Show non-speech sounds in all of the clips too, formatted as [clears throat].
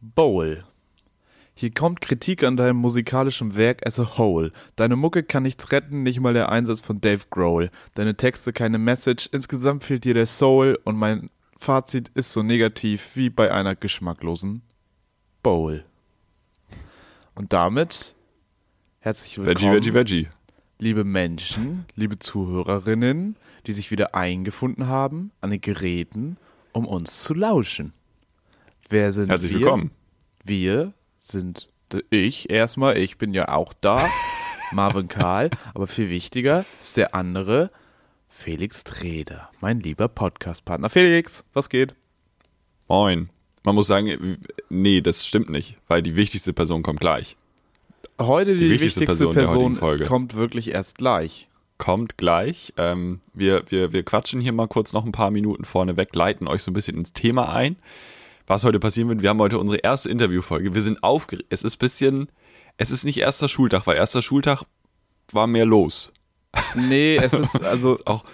Bowl. Hier kommt Kritik an deinem musikalischen Werk as a whole. Deine Mucke kann nichts retten, nicht mal der Einsatz von Dave Grohl. Deine Texte keine Message, insgesamt fehlt dir der Soul und mein Fazit ist so negativ wie bei einer geschmacklosen Bowl. Und damit herzlich willkommen, Veggie, Veggie, Veggie. liebe Menschen, liebe Zuhörerinnen, die sich wieder eingefunden haben an den Geräten, um uns zu lauschen. Wer sind Herzlich wir? willkommen. Wir sind ich erstmal, ich bin ja auch da, [laughs] Marvin Karl, aber viel wichtiger ist der andere, Felix Treder, mein lieber Podcast-Partner. Felix, was geht? Moin. Man muss sagen, nee, das stimmt nicht, weil die wichtigste Person kommt gleich. Heute die, Die wichtigste, wichtigste Person, Person kommt wirklich erst gleich. Kommt gleich. Ähm, wir, wir, wir quatschen hier mal kurz noch ein paar Minuten vorneweg, leiten euch so ein bisschen ins Thema ein, was heute passieren wird. Wir haben heute unsere erste Interviewfolge. Wir sind aufgeregt. Es ist ein bisschen, es ist nicht erster Schultag, weil erster Schultag war mehr los. Nee, es ist [laughs] also Auch,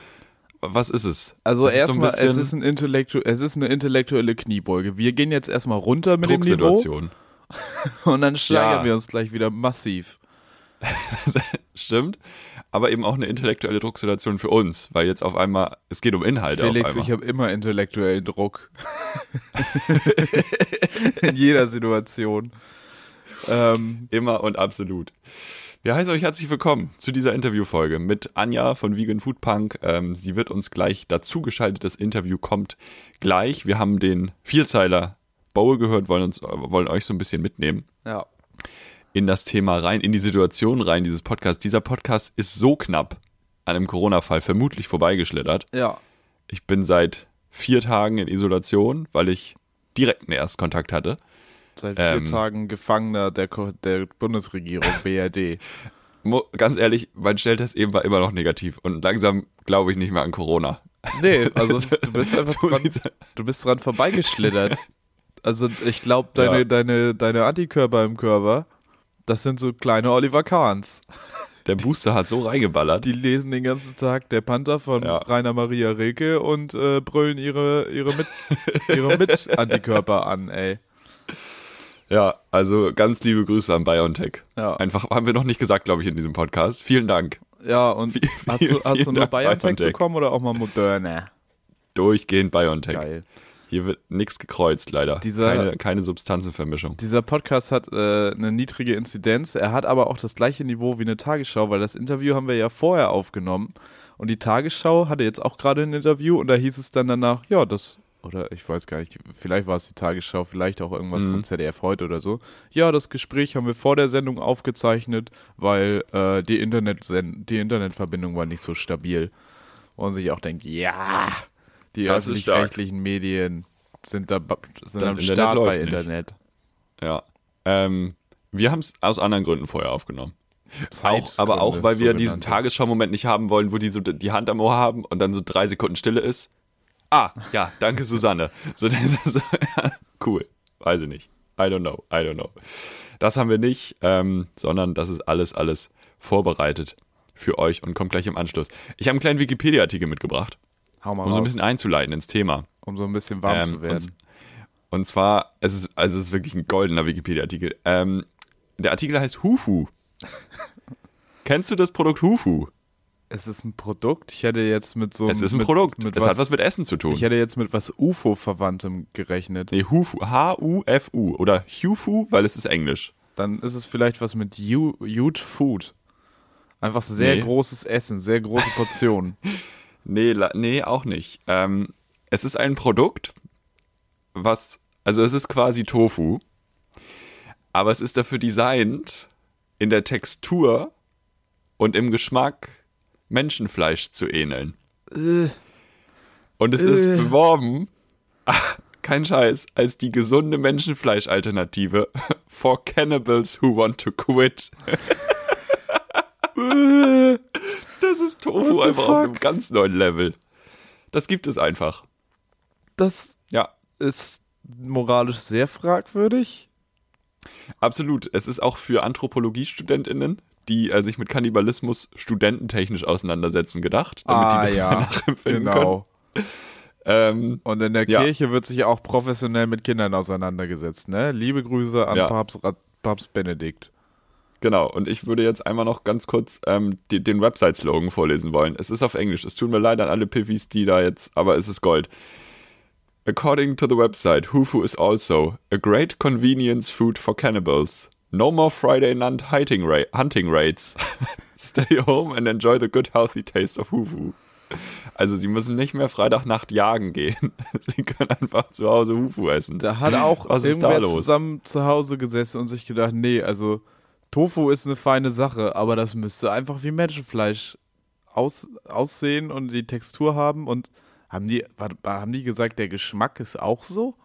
was ist es? Also ist so erstmal, es ist ein Intellektu es ist eine intellektuelle Kniebeuge. Wir gehen jetzt erstmal runter mit dem Niveau [laughs] und dann steigern Ja. wir uns gleich wieder massiv. [laughs] Stimmt. Aber eben auch eine intellektuelle Drucksituation für uns, weil jetzt auf einmal, es geht um Inhalte Felix, ich habe immer intellektuellen Druck. [laughs] In jeder Situation. Ähm, Immer und absolut. Wir heißen euch herzlich willkommen zu dieser Interviewfolge mit Anja von Vegan Food Punk. Ähm, sie wird uns gleich dazugeschaltet. Das Interview kommt gleich. Wir haben den Vierzeiler Bowl gehört, wollen, uns, wollen euch so ein bisschen mitnehmen ja. In das Thema rein, in die Situation rein dieses Podcasts. Dieser Podcast ist so knapp an einem Corona-Fall vermutlich vorbeigeschlittert. Ja. Ich bin seit vier Tagen in Isolation, weil ich direkten Erstkontakt hatte. Seit vier Ähm. Tagen Gefangener der, der Bundesregierung, [laughs] BRD. Ganz ehrlich, mein Schnelltest eben war immer noch negativ und langsam glaube ich nicht mehr an Corona. Nee, also [laughs] du bist einfach So dran, du bist dran vorbeigeschlittert. Also ich glaube, deine, Ja. deine, deine Antikörper im Körper, das sind so kleine Oliver Kahns. Der Booster hat so reingeballert. Die lesen den ganzen Tag der Panther von Ja. Rainer Maria Rilke und äh, brüllen ihre, ihre mit ihre Mit-Antikörper an, ey. Ja, also ganz liebe Grüße an BioNTech. Ja. Einfach haben wir noch nicht gesagt, glaube ich, in diesem Podcast. Vielen Dank. Ja, und Viel- hast du, hast du nur Dank, BioNTech BioNTech. bekommen oder auch mal Moderna? Durchgehend BioNTech. Geil. Hier wird nichts gekreuzt, leider. Dieser- keine, keine Substanzenvermischung. Dieser Podcast hat äh, eine niedrige Inzidenz, er hat aber auch das gleiche Niveau wie eine Tagesschau, weil das Interview haben wir ja vorher aufgenommen und die Tagesschau hatte jetzt auch gerade ein Interview und da hieß es dann danach, ja, das, oder ich weiß gar nicht, vielleicht war es die Tagesschau, vielleicht auch irgendwas Mhm. von ZDF heute oder so. Ja, das Gespräch haben wir vor der Sendung aufgezeichnet, weil äh, die, Internet die Internetverbindung war nicht so stabil. Man sich auch denkt, ja, die öffentlich-rechtlichen Medien sind da sind Das am Internet Start bei nicht. Internet. Ja. Ähm, wir haben es aus anderen Gründen vorher aufgenommen. Auch, aber auch, weil wir diesen. Tagesschau-Moment nicht haben wollen, wo die so die Hand am Ohr haben und dann so drei Sekunden Stille ist. Ah, ja, danke [laughs] Susanne. So, so, ja, cool. Weiß ich nicht. I don't know. I don't know. Das haben wir nicht, ähm, sondern das ist alles, alles vorbereitet für euch und kommt gleich im Anschluss. Ich habe einen kleinen Wikipedia-Artikel mitgebracht, Hau mal um so ein bisschen einzuleiten ins Thema. um so ein bisschen warm Ähm, zu werden. Und, und zwar, es ist, also es ist wirklich ein goldener Wikipedia-Artikel. Ähm, der Artikel heißt Hufu. [laughs] Kennst du das Produkt Hufu? Es ist ein Produkt. Ich hätte jetzt mit so Es ist ein mit, Produkt. Mit es was, hat was mit Essen zu tun. Ich hätte jetzt mit was UFO-Verwandtem gerechnet. Nee, Hufu. H-U-F-U. Oder Hufu, weil es ist Englisch. Dann ist es vielleicht was mit Hu- Huge Food. Einfach sehr Nee. großes Essen, sehr große Portionen. [laughs] Nee, nee, auch nicht. Ähm, es ist ein Produkt, was, also es ist quasi Tofu, aber es ist dafür designt, in der Textur und im Geschmack Menschenfleisch zu ähneln. Äh, Und es ist Äh. beworben, [laughs] kein Scheiß, als die gesunde Menschenfleisch-Alternative [laughs] for cannibals who want to quit. [laughs] das ist Tofu einfach auf fuck? einem ganz neuen Level. Das gibt es einfach. das Ja, ist moralisch sehr fragwürdig. absolut. Es ist auch für Anthropologiestudentinnen, die äh, sich mit Kannibalismus studententechnisch auseinandersetzen, gedacht, damit die das mal [laughs] nachempfinden können. genau. Ähm, Und in der Ja. Kirche wird sich auch professionell mit Kindern auseinandergesetzt, ne? Liebe Grüße an Ja. Papst, Papst Benedikt. Genau, und ich würde jetzt einmal noch ganz kurz ähm, die, den Website-Slogan vorlesen wollen. Es ist auf Englisch. Es tut mir leid an alle Piffis, die da jetzt, aber es ist Gold. According to the website, Hufu is also a great convenience food for cannibals. No more Friday night hunting, ra hunting raids. [laughs] Stay home and enjoy the good healthy taste of Hufu. Also sie müssen nicht mehr Freitagnacht jagen gehen. [laughs] Sie können einfach zu Hause Hufu essen. Da hat auch Was irgendwer zusammen zu Hause gesessen und sich gedacht, nee, also Tofu ist eine feine Sache, aber das müsste einfach wie Menschenfleisch aus, aussehen und die Textur haben und haben die, haben die gesagt, der Geschmack ist auch so?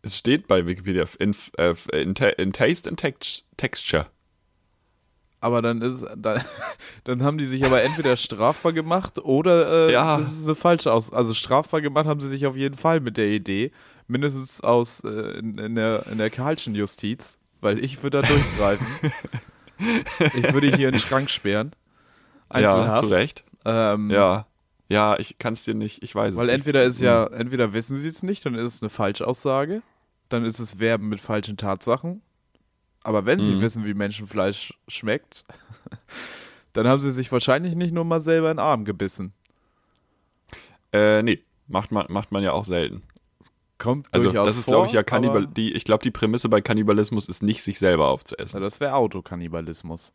Es steht bei Wikipedia in, in, in Taste and tex Texture. Aber dann ist dann, [laughs] dann haben die sich aber entweder strafbar gemacht oder äh, Ja. das ist eine falsche aus. Also strafbar gemacht haben sie sich auf jeden Fall mit der Idee, mindestens aus äh, in, in der in der Karlschen Justiz, weil ich würde da durchgreifen. [laughs] ich würde hier in den Schrank sperren. Ja, Einzelhaft. zu Recht. Ähm, Ja. Ja, ich kann es dir nicht, ich weiß Weil es entweder ist ja, Hm. entweder wissen sie es nicht, dann ist es eine Falschaussage, dann ist es Werben mit falschen Tatsachen. Aber wenn sie Mhm. wissen, wie Menschenfleisch schmeckt, [laughs] dann haben sie sich wahrscheinlich nicht nur mal selber in den Arm gebissen. Äh, nee, macht man, macht man ja auch selten. Kommt Also durchaus das ist, glaube ich, ja Kannibal. Die, ich glaube, die Prämisse bei Kannibalismus ist nicht, sich selber aufzuessen. Na, das wäre Autokannibalismus.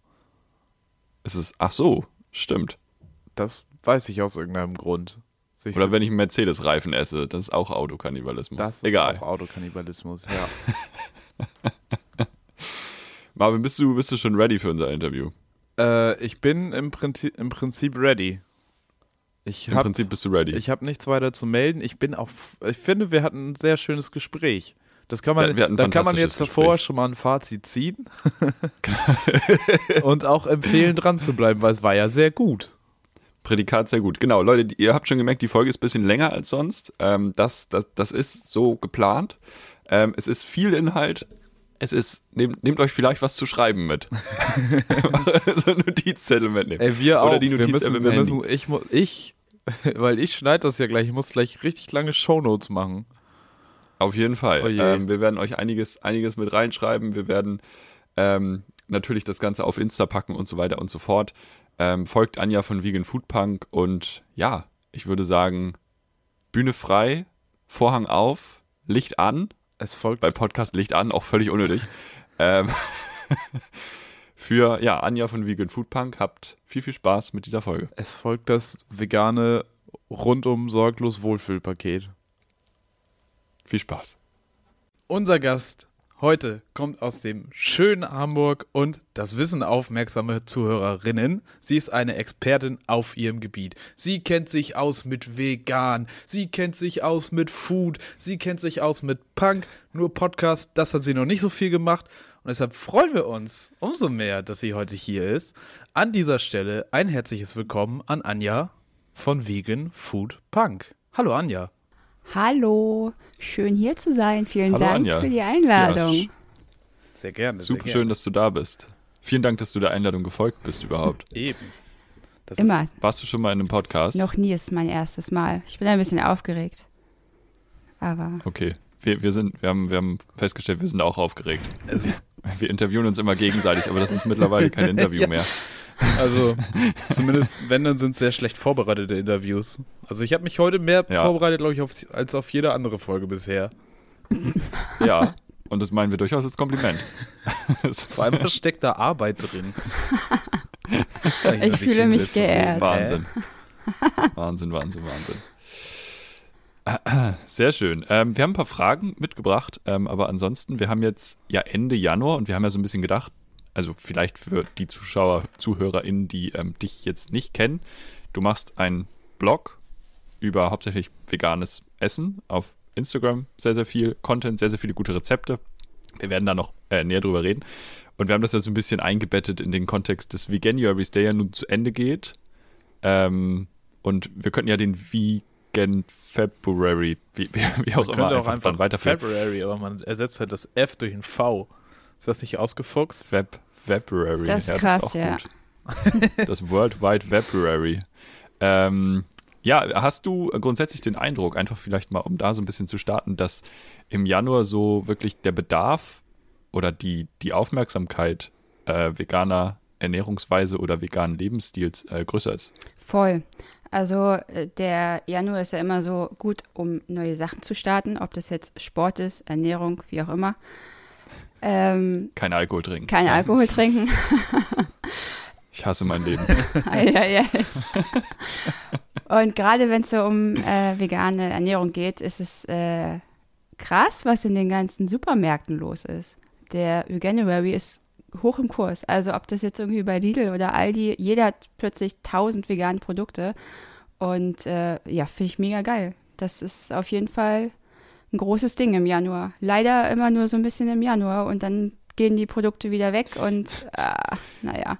Es ist, ach so, stimmt. Das weiß ich aus irgendeinem Grund. Sich Oder wenn ich einen Mercedes-Reifen esse, das ist auch Autokannibalismus. das ist Egal. auch Autokannibalismus, ja. [laughs] Marvin, bist du, bist du schon ready für unser Interview? äh, ich bin im Prinzip, im Prinzip ready. Ich Im habe Prinzip bist du ready. Ich habe nichts weiter zu melden. Ich bin auch, ich finde, wir hatten ein sehr schönes Gespräch. Das kann man, da kann man jetzt davor schon mal ein Fazit ziehen [laughs] und auch empfehlen, dran zu bleiben, weil es war ja sehr gut. Prädikat sehr gut. Genau, Leute, ihr habt schon gemerkt, die Folge ist ein bisschen länger als sonst. Ähm, das, das, das ist so geplant. Ähm, es ist viel Inhalt. Es ist, nehmt, nehmt euch vielleicht was zu schreiben mit. [laughs] [laughs] so ein Notizzettel mitnehmen. Ey, wir auch. Oder die wir Notiz müssen, im wir Handy. müssen, ich, ich, [laughs] weil ich schneide das ja gleich, ich muss gleich richtig lange Shownotes machen. Auf jeden Fall. Oh ähm, wir werden euch einiges, einiges mit reinschreiben. Wir werden ähm, natürlich das Ganze auf Insta packen und so weiter und so fort. Ähm, folgt Anja von Vegan Food Punk und ja, ich würde sagen, Bühne frei, Vorhang auf, Licht an. Es folgt Bei Podcast Licht an, auch völlig unnötig. [laughs] ähm, für ja, Anja von Vegan Food Punk. Habt viel, viel Spaß mit dieser Folge. Es folgt das vegane rundum sorglos Wohlfühlpaket. Viel Spaß. Unser Gast heute kommt aus dem schönen Hamburg und das wissen aufmerksame Zuhörerinnen. Sie ist eine Expertin auf ihrem Gebiet. Sie kennt sich aus mit Vegan, sie kennt sich aus mit Food, sie kennt sich aus mit Punk. Nur Podcast, das hat sie noch nicht so viel gemacht und deshalb freuen wir uns umso mehr, dass sie heute hier ist. An dieser Stelle ein herzliches Willkommen an Anja von Vegan Food Punk. Hallo Anja. Hallo, schön hier zu sein. Vielen Hallo, Dank Anja. für die Einladung. Ja, Sehr gerne. Super sehr schön, dass du da bist. Vielen Dank, dass du der Einladung gefolgt bist überhaupt. Eben. Das Immer. Warst du schon mal in einem Podcast? Noch nie ist mein erstes Mal. Ich bin ein bisschen aufgeregt. Aber Okay. Wir, wir, sind, wir, haben, wir haben festgestellt, wir sind auch aufgeregt. Ist, es ist [laughs] Wir interviewen uns immer gegenseitig, aber das ist mittlerweile kein [laughs] Interview Ja. mehr. Also, [laughs] zumindest, wenn, dann sind es sehr schlecht vorbereitete Interviews. Also, ich habe mich heute mehr Ja. vorbereitet, glaube ich, auf, als auf jede andere Folge bisher. Ja, und das meinen wir durchaus als Kompliment. Vor allem steckt da Arbeit drin. Ich fühle mich geehrt. Wahnsinn. Wahnsinn, Wahnsinn, Wahnsinn. [clears throat] Sehr schön. Ähm, wir haben ein paar Fragen mitgebracht, ähm, aber ansonsten, wir haben jetzt ja Ende Januar und wir haben ja so ein bisschen gedacht, also vielleicht für die Zuschauer, ZuhörerInnen, die ähm, dich jetzt nicht kennen, du machst einen Blog über hauptsächlich veganes Essen auf Instagram, sehr, sehr viel Content, sehr, sehr viele gute Rezepte. Wir werden da noch äh, näher drüber reden. Und wir haben das ja so ein bisschen eingebettet in den Kontext des Veganuaries, der ja nun zu Ende geht. Ähm, und wir könnten ja den Vegan February, wie, wie, wie auch Man immer, könnte auch einfach dann weiterführen. February, aber man ersetzt halt das F durch ein V. Ist das nicht ausgefuchst? Web, February. Das ist ja, krass, das ist auch ja. gut. Das World Wide February. Ähm, Ja, hast du grundsätzlich den Eindruck, einfach vielleicht mal, um da so ein bisschen zu starten, dass im Januar so wirklich der Bedarf oder die, die Aufmerksamkeit äh, veganer Ernährungsweise oder veganen Lebensstils äh, größer ist? Voll. Also äh, der Januar ist ja immer so gut, um neue Sachen zu starten, ob das jetzt Sport ist, Ernährung, wie auch immer. Ähm, kein Alkohol trinken. Kein Alkohol [laughs] trinken. ich hasse mein Leben. [laughs] Und gerade wenn es so um äh, vegane Ernährung geht, ist es äh, krass, was in den ganzen Supermärkten los ist. Der Veganuary ist hoch im Kurs. Also ob das jetzt irgendwie bei Lidl oder Aldi, jeder hat plötzlich tausend vegane Produkte. Und äh, ja, finde ich mega geil. Das ist auf jeden Fall ein großes Ding im Januar. Leider immer nur so ein bisschen im Januar und dann gehen die Produkte wieder weg und äh, naja.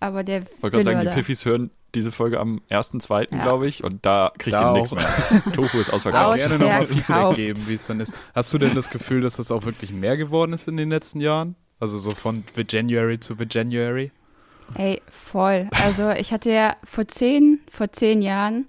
Aber der. Ich wollte gerade sagen, die Piffis hören diese Folge am 1.2., ja. glaube ich, und da kriegt ihr nichts mehr. Tofu ist ausverkauft. Gerne nochmal geben, wie es dann ist. Hast du denn das Gefühl, dass das auch wirklich mehr geworden ist in den letzten Jahren? Also so von January zu January? Ey, voll. Also ich hatte ja vor zehn, vor zehn Jahren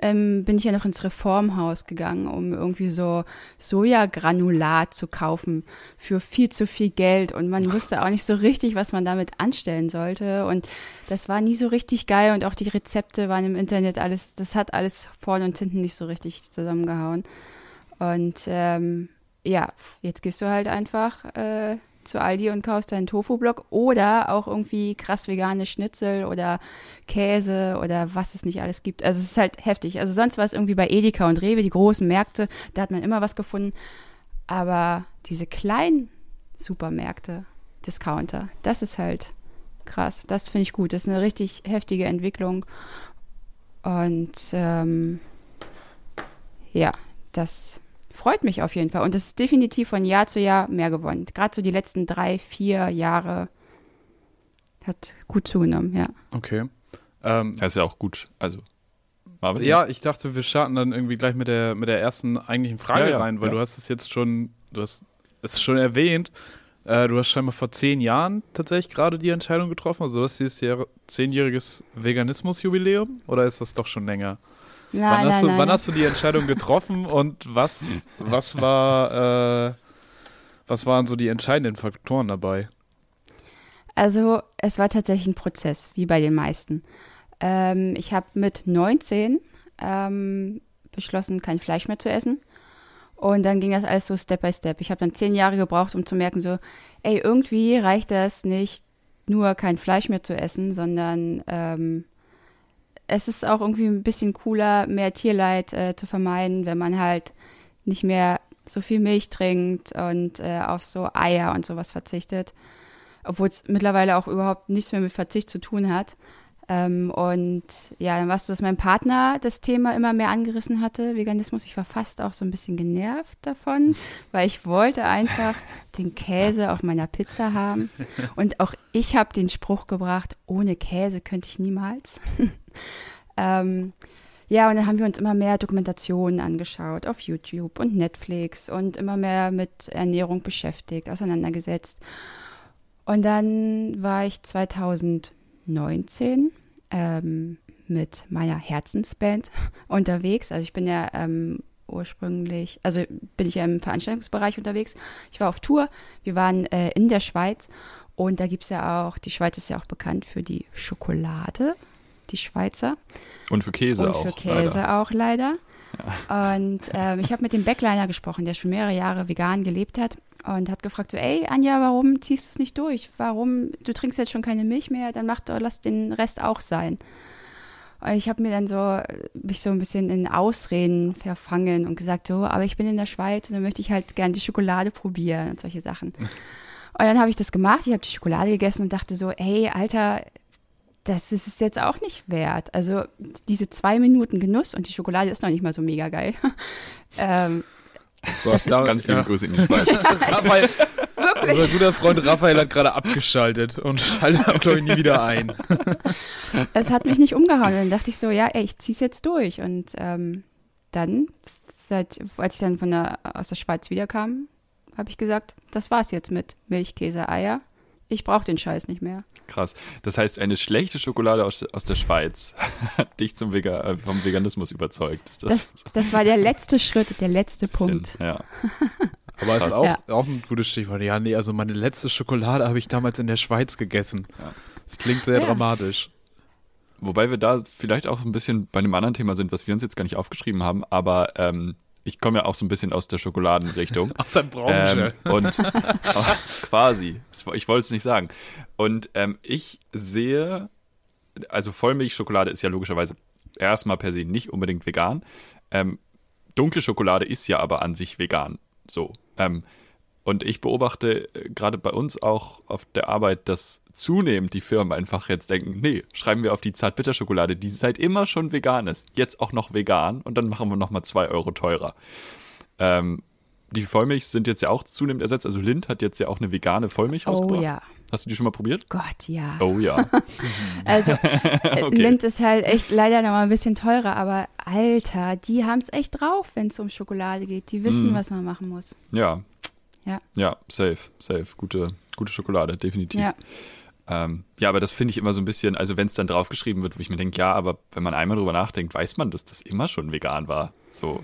ähm, bin ich ja noch ins Reformhaus gegangen, um irgendwie so Sojagranulat zu kaufen für viel zu viel Geld. Und man wusste auch nicht so richtig, was man damit anstellen sollte. Und das war nie so richtig geil. Und auch die Rezepte waren im Internet alles, das hat alles vorne und hinten nicht so richtig zusammengehauen. Und ähm, ja, jetzt gehst du halt einfach äh, zu Aldi und kaufst deinen Tofu-Block oder auch irgendwie krass vegane Schnitzel oder Käse oder was es nicht alles gibt. Also es ist halt heftig. Also sonst war es irgendwie bei Edeka und Rewe, die großen Märkte, da hat man immer was gefunden. Aber diese kleinen Supermärkte, Discounter, das ist halt krass. Das finde ich gut. Das ist eine richtig heftige Entwicklung. Und ähm, ja, das freut mich auf jeden Fall. Und es ist definitiv von Jahr zu Jahr mehr gewonnen. Gerade so die letzten drei, vier Jahre hat gut zugenommen, ja. Okay. Ähm, das ist ja auch gut. Also. Marvin? Ja, ich dachte, wir starten dann irgendwie gleich mit der, mit der ersten eigentlichen Frage ja, ja, rein, weil ja. du hast es jetzt schon, du hast es schon erwähnt. Äh, du hast scheinbar vor zehn Jahren tatsächlich gerade die Entscheidung getroffen. Also, das ist dieses zehnjähriges Veganismus-Jubiläum oder ist das doch schon länger? Nein, wann, hast nein, du, nein. wann hast du die Entscheidung getroffen und was, [laughs] was war, äh, was waren so die entscheidenden Faktoren dabei? Also es war tatsächlich ein Prozess, wie bei den meisten. Ähm, ich habe mit 19 ähm, beschlossen, kein Fleisch mehr zu essen. Und dann ging das alles so Step by Step. Ich habe dann zehn Jahre gebraucht, um zu merken, so, ey, irgendwie reicht das nicht, nur kein Fleisch mehr zu essen, sondern ähm, es ist auch irgendwie ein bisschen cooler, mehr Tierleid äh, zu vermeiden, wenn man halt nicht mehr so viel Milch trinkt und äh, auf so Eier und sowas verzichtet. Obwohl es mittlerweile auch überhaupt nichts mehr mit Verzicht zu tun hat. Ähm, und ja, dann war es so, dass mein Partner das Thema immer mehr angerissen hatte, Veganismus. Ich war fast auch so ein bisschen genervt davon, [laughs] weil ich wollte einfach den Käse auf meiner Pizza haben. [laughs] Und auch ich habe den Spruch gebracht, ohne Käse könnte ich niemals. Ähm, ja, und dann haben wir uns immer mehr Dokumentationen angeschaut auf YouTube und Netflix und immer mehr mit Ernährung beschäftigt, auseinandergesetzt. Und dann war ich 2019 ähm, mit meiner Herzensband [laughs] unterwegs. Also ich bin ja ähm, ursprünglich, also bin ich ja im Veranstaltungsbereich unterwegs. Ich war auf Tour, wir waren äh, in der Schweiz und da gibt es ja auch, die Schweiz ist ja auch bekannt für die Schokolade die Schweizer. Und für Käse auch. Und für Käse leider. auch leider. Ja. Und ähm, ich habe mit dem Backliner gesprochen, der schon mehrere Jahre vegan gelebt hat und hat gefragt so, ey Anja, warum ziehst du es nicht durch? Warum, du trinkst jetzt schon keine Milch mehr, dann mach doch, lass den Rest auch sein. Und ich habe mir dann so, mich so ein bisschen in Ausreden verfangen und gesagt so, aber ich bin in der Schweiz und dann möchte ich halt gerne die Schokolade probieren und solche Sachen. [laughs] Und dann habe ich das gemacht, ich habe die Schokolade gegessen und dachte so, ey, Alter, das ist es jetzt auch nicht wert. Also diese zwei Minuten Genuss und die Schokolade ist noch nicht mal so mega geil. [laughs] ähm, so, das ganz liebe ja. Grüße in die Schweiz. [laughs] Raphael, [laughs] Wirklich? Unser guter Freund Raphael hat gerade abgeschaltet und schaltet, glaube ich, nie wieder ein. es hat mich nicht umgehauen. Dann dachte ich so, ja, ey, ich zieh's jetzt durch. Und ähm, dann, seit, als ich dann von der, aus der Schweiz wiederkam, habe ich gesagt, das war's jetzt mit Milch, Käse, Eier Ich brauche den Scheiß nicht mehr. Krass. Das heißt, eine schlechte Schokolade aus, aus der Schweiz hat dich zum Vega, äh, vom Veganismus überzeugt. Ist Das, das war der letzte Schritt, der letzte Punkt. Sinn? Ja. [laughs] Aber es ist auch, Ja. auch ein gutes Stichwort. Ja, nee, also meine letzte Schokolade habe ich damals in der Schweiz gegessen. Ja. Das klingt sehr Ja. dramatisch. Wobei wir da vielleicht auch ein bisschen bei einem anderen Thema sind, was wir uns jetzt gar nicht aufgeschrieben haben, aber ähm, ich komme ja auch so ein bisschen aus der Schokoladenrichtung. [laughs] Aus der Branche. Ähm, und oh, [laughs] quasi, ich wollte es nicht sagen. Und ähm, ich sehe, also Vollmilchschokolade ist ja logischerweise erstmal per se nicht unbedingt vegan. Ähm, dunkle Schokolade ist ja aber an sich vegan. So. Ähm, und ich beobachte äh, gerade bei uns auch auf der Arbeit, dass zunehmend die Firmen einfach jetzt denken, nee, schreiben wir auf die Zartbitterschokolade, die seit immer schon vegan ist, jetzt auch noch vegan und dann machen wir nochmal zwei Euro teurer. Ähm, die Vollmilch sind jetzt ja auch zunehmend ersetzt. Also Lind hat jetzt ja auch eine vegane Vollmilch Oh rausgebracht. ja. Hast du die schon mal probiert? Gott, ja. Oh ja. [laughs] Also äh, [laughs] Okay. Lind ist halt echt leider noch mal ein bisschen teurer, aber Alter, die haben es echt drauf, wenn es um Schokolade geht. Die wissen, Mm. was man machen muss. Ja. Ja. Ja, safe, safe. Gute, gute Schokolade, definitiv. Ja. Ähm, ja, aber das finde ich immer so ein bisschen, also wenn es dann draufgeschrieben wird, wo ich mir denke, ja, aber wenn man einmal drüber nachdenkt, weiß man, dass das immer schon vegan war. So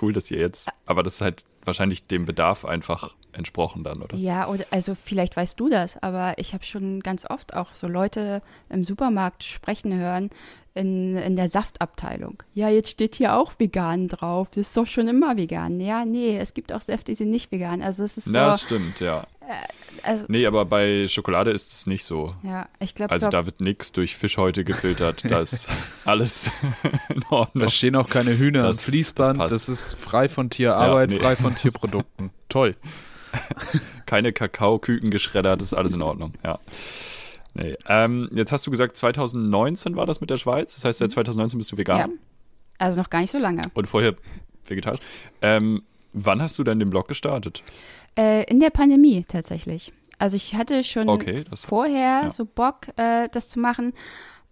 cool, dass ihr jetzt, aber das ist halt wahrscheinlich dem Bedarf einfach entsprochen dann, oder? Ja, oder also vielleicht weißt du das, aber ich habe schon ganz oft auch so Leute im Supermarkt sprechen hören in, in der Saftabteilung. Ja, jetzt steht hier auch vegan drauf. Das ist doch schon immer vegan. Ja, nee, es gibt auch Säfte, die sind nicht vegan. Also es ist so, Ja, das stimmt, ja. also Nee, aber bei Schokolade ist es nicht so. ja, ich glaube, Also da wird nichts durch Fischhäute gefiltert. Da ist [laughs] alles [laughs] in Ordnung. Da stehen auch keine Hühner Das- Fließband. das Das, ist frei von Tierarbeit, Ja, nee. frei von Tierprodukten. [laughs] Toll. Keine Kakaoküken geschreddert, das ist alles in Ordnung, ja. Nee. Ähm, jetzt hast du gesagt, 2019 war das mit der Schweiz. Das heißt, seit 2019 bist du vegan ja, also noch gar nicht so lange. und vorher vegetarisch. Ähm, wann hast du denn den Blog gestartet? Äh, in der Pandemie tatsächlich. Also ich hatte schon Okay, vorher ja. so Bock, äh, das zu machen,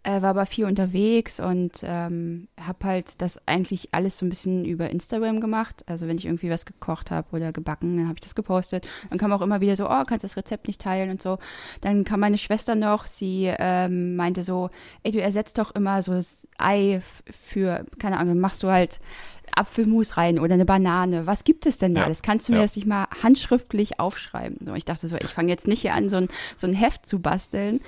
äh, war aber viel unterwegs und ähm, habe halt das eigentlich alles so ein bisschen über Instagram gemacht. Also wenn ich irgendwie was gekocht habe oder gebacken, dann habe ich das gepostet. Dann kam auch immer wieder so, oh, kannst das Rezept nicht teilen und so. Dann kam meine Schwester noch, sie ähm, meinte so, ey, du ersetzt doch immer so das Ei für, keine Ahnung, machst du halt Apfelmus rein oder eine Banane. Was gibt es denn da Ja, alles? Kannst du mir ja. das nicht mal handschriftlich aufschreiben? So, ich dachte so, ich fange jetzt nicht hier an, so ein, so ein Heft zu basteln.